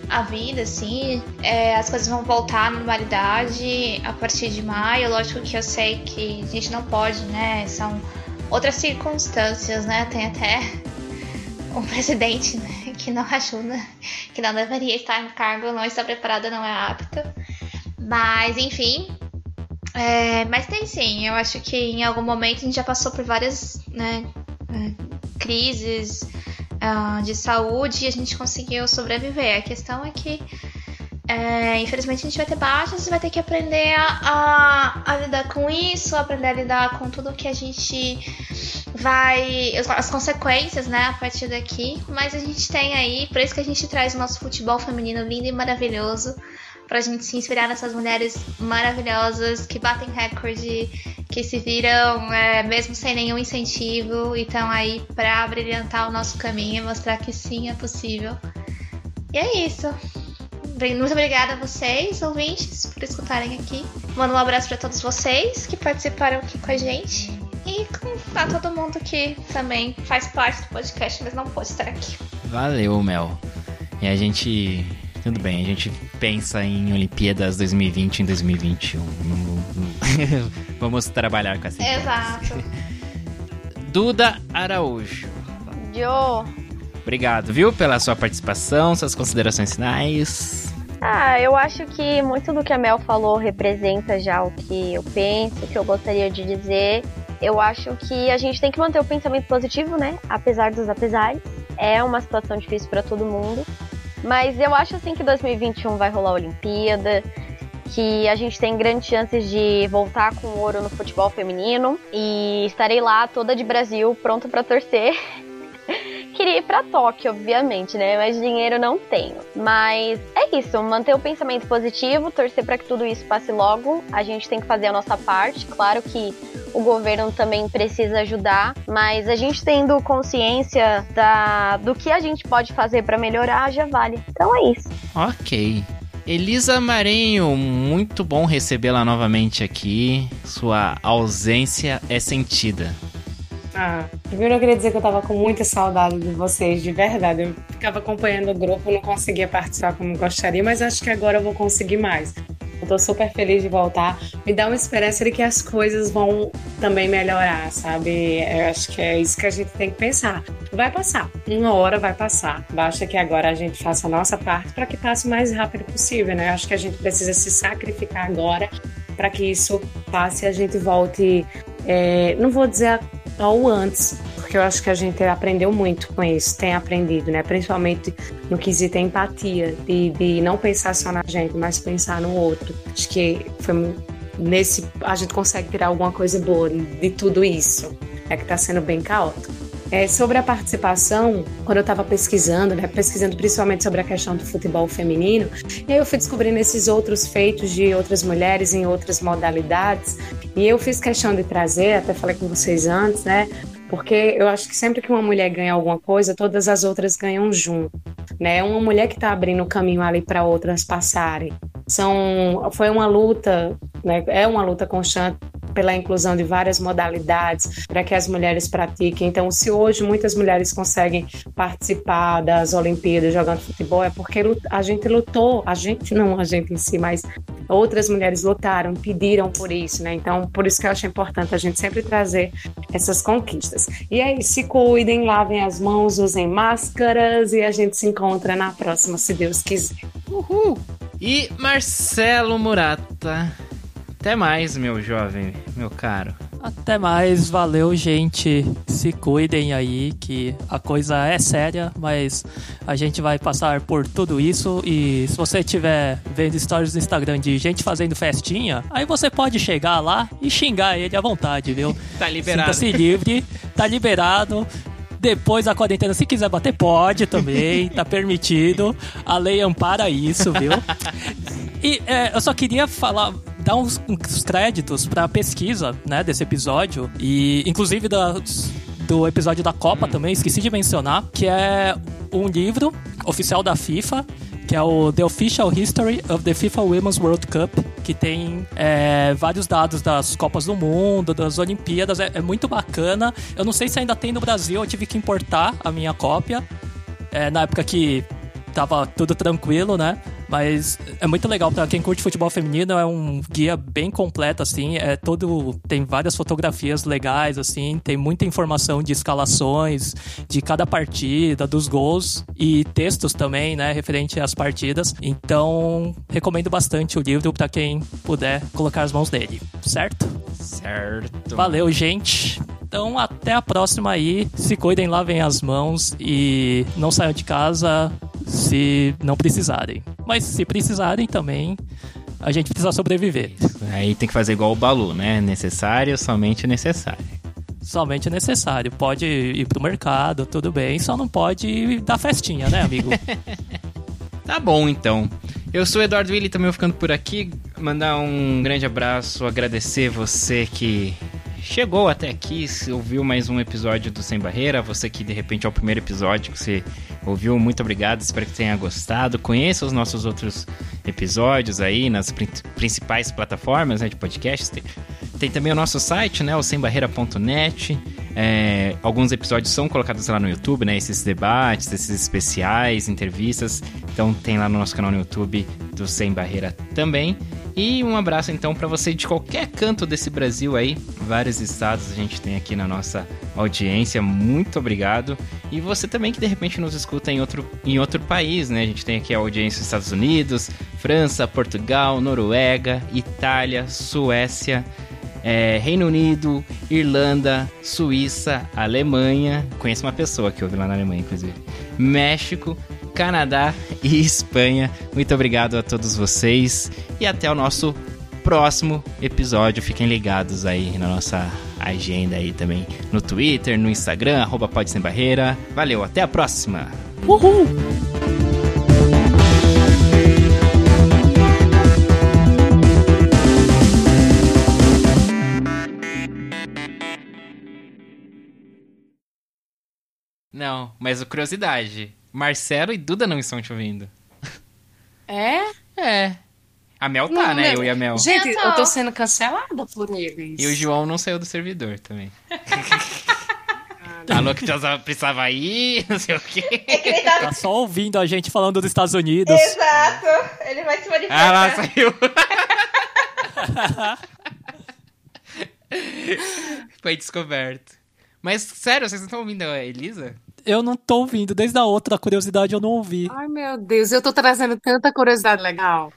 a vida, assim. É, as coisas vão voltar à normalidade a partir de maio. Lógico que eu sei que a gente não pode, né? São outras circunstâncias, né? Tem até um presidente né, que não ajuda, que não deveria estar em cargo, não está preparado, não é apto. Mas, enfim, é, mas tem sim, eu acho que em algum momento a gente já passou por várias né, é, crises uh, de saúde e a gente conseguiu sobreviver. A questão é que, é, infelizmente, a gente vai ter baixas e vai ter que aprender a, a, a, lidar com isso, aprender a lidar com tudo que a gente vai. as consequências, né, a partir daqui. Mas a gente tem aí, por isso que a gente traz o nosso futebol feminino lindo e maravilhoso pra gente se inspirar nessas mulheres maravilhosas que batem recorde, que se viram é, mesmo sem nenhum incentivo e estão aí pra brilhantar o nosso caminho e mostrar que sim, é possível. E é isso. Muito obrigada a vocês, ouvintes, por escutarem aqui. Mando um abraço para todos vocês que participaram aqui com a gente. E a todo mundo que também faz parte do podcast, mas não pôde estar aqui. Valeu, Mel. E a gente tudo bem, a gente pensa em Olimpíadas 2020 em 2021. Vamos trabalhar com essa ideia. Exato. Duda Araújo. Jo. Obrigado, viu, pela sua participação, suas considerações finais. Ah, eu acho que muito do que a Mel falou representa já o que eu penso, o que eu gostaria de dizer. Eu acho que a gente tem que manter o pensamento positivo, né? Apesar dos apesares. É uma situação difícil para todo mundo. Mas eu acho assim que 2021 vai rolar a Olimpíada, que a gente tem grandes chances de voltar com ouro no futebol feminino e estarei lá toda de Brasil, pronta para torcer. Queria ir para Tóquio, obviamente, né? Mas dinheiro não tenho. Mas é isso, manter o pensamento positivo, torcer para que tudo isso passe logo. A gente tem que fazer a nossa parte. Claro que o governo também precisa ajudar, mas a gente tendo consciência da, do que a gente pode fazer para melhorar já vale. Então é isso. Ok. Elisa Marinho, muito bom recebê-la novamente aqui. Sua ausência é sentida. Ah, primeiro eu queria dizer que eu tava com muita saudade de vocês, de verdade. Eu ficava acompanhando o grupo, não conseguia participar como gostaria, mas acho que agora eu vou conseguir mais. Eu tô super feliz de voltar. Me dá uma esperança de que as coisas vão também melhorar, sabe? Eu acho que é isso que a gente tem que pensar. Vai passar, uma hora vai passar. Basta que agora a gente faça a nossa parte para que passe o mais rápido possível, né? Eu acho que a gente precisa se sacrificar agora para que isso passe e a gente volte. É, não vou dizer ou antes, porque eu acho que a gente aprendeu muito com isso, tem aprendido, né? Principalmente no quesito empatia, de, de não pensar só na gente, mas pensar no outro. Acho que foi nesse a gente consegue tirar alguma coisa boa de tudo isso, é que está sendo bem caótico. É, sobre a participação, quando eu estava pesquisando, né, pesquisando principalmente sobre a questão do futebol feminino, e aí eu fui descobrindo esses outros feitos de outras mulheres em outras modalidades, e eu fiz questão de trazer, até falei com vocês antes, né, porque eu acho que sempre que uma mulher ganha alguma coisa, todas as outras ganham junto, né? Uma mulher que está abrindo o caminho ali para outras passarem. São, foi uma luta, né? É uma luta constante pela inclusão de várias modalidades para que as mulheres pratiquem. Então, se hoje muitas mulheres conseguem participar das Olimpíadas jogando futebol, é porque a gente lutou, a gente não a gente em si, mas outras mulheres lutaram, pediram por isso, né? Então, por isso que eu acho importante a gente sempre trazer essas conquistas. E aí, se cuidem, lavem as mãos, usem máscaras e a gente se encontra na próxima, se Deus quiser. Uhul! E Marcelo Murata até mais, meu jovem, meu caro. Até mais, valeu, gente. Se cuidem aí, que a coisa é séria, mas a gente vai passar por tudo isso. E se você estiver vendo stories no Instagram de gente fazendo festinha, aí você pode chegar lá e xingar ele à vontade, viu? Tá liberado. Sinta-se livre, tá liberado. Depois da quarentena, se quiser bater, pode também, tá permitido. A lei ampara isso, viu? E é, eu só queria falar, dar uns, uns créditos pra pesquisa, né, desse episódio. E inclusive das, do episódio da Copa também, esqueci de mencionar, que é um livro oficial da FIFA, que é o The Official History of the FIFA Women's World Cup, que tem é, vários dados das Copas do Mundo, das Olimpíadas, é, é, muito bacana. Eu não sei se ainda tem no Brasil, eu tive que importar a minha cópia, é, na época que tava tudo tranquilo, né? Mas é muito legal para quem curte futebol feminino, é um guia bem completo assim, é todo tem várias fotografias legais assim, tem muita informação de escalações de cada partida, dos gols e textos também, né, referente às partidas. Então, recomendo bastante o livro para quem puder colocar as mãos nele, certo? Certo. Valeu, gente. Então, até a próxima aí. Se cuidem, lavem as mãos e não saiam de casa se não precisarem. Mas se precisarem também, a gente precisa sobreviver. Aí tem que fazer igual o Balu, né? Necessário, somente necessário. Somente necessário. Pode ir pro mercado, tudo bem, só não pode dar festinha, né, amigo? tá bom, então. Eu sou o Eduardo Willi, também vou ficando por aqui. Mandar um grande abraço, agradecer você que chegou até aqui, ouviu mais um episódio do Sem Barreira, você que de repente é o primeiro episódio que você ouviu, muito obrigado, espero que tenha gostado. Conheça os nossos outros episódios aí nas principais plataformas né, de podcasts. Tem, tem, também o nosso site, né, o sembarreira.net. É, alguns episódios são colocados lá no YouTube, né, esses debates, esses especiais, entrevistas. Então tem lá no nosso canal no YouTube do Sem Barreira também. E um abraço então para você de qualquer canto desse Brasil aí, vários estados a gente tem aqui na nossa audiência. Muito obrigado. E você também que de repente nos escuta em outro, em outro país, né? A gente tem aqui a audiência dos Estados Unidos, França, Portugal, Noruega, Itália, Suécia. É, Reino Unido, Irlanda, Suíça, Alemanha. Conheço uma pessoa que ouve lá na Alemanha, inclusive. México, Canadá e Espanha. Muito obrigado a todos vocês e até o nosso próximo episódio. Fiquem ligados aí na nossa agenda aí também no Twitter, no Instagram, arroba Pode Sem Barreira. Valeu, até a próxima! Uhul! Não, mas curiosidade. Marcelo e Duda não estão te ouvindo. É? É. A Mel tá, não, né? Eu e a Mel. Gente, eu tô... eu tô sendo cancelada por eles. E o João não saiu do servidor também. Falou que precisava ir, não sei o quê. tá... tá só ouvindo a gente falando dos Estados Unidos. Exato. Ele vai se manifestar. Ah, lá saiu. Foi descoberto. Mas, sério, vocês não estão ouvindo a Elisa? Eu não tô ouvindo. Desde a outra curiosidade eu não ouvi. Ai, meu Deus, eu tô trazendo tanta curiosidade legal.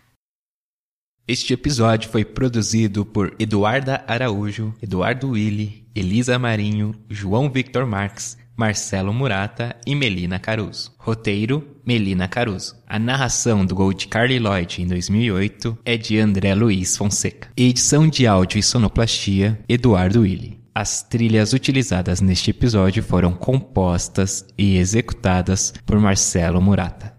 Este episódio foi produzido por Eduarda Araújo, Eduardo Willi, Elisa Marinho, João Victor Marques, Marcelo Murata e Melina Caruso. Roteiro: Melina Caruso. A narração do gol de Carly Lloyd em 2008 é de André Luiz Fonseca. Edição de áudio e sonoplastia: Eduardo Willi. As trilhas utilizadas neste episódio foram compostas e executadas por Marcelo Murata.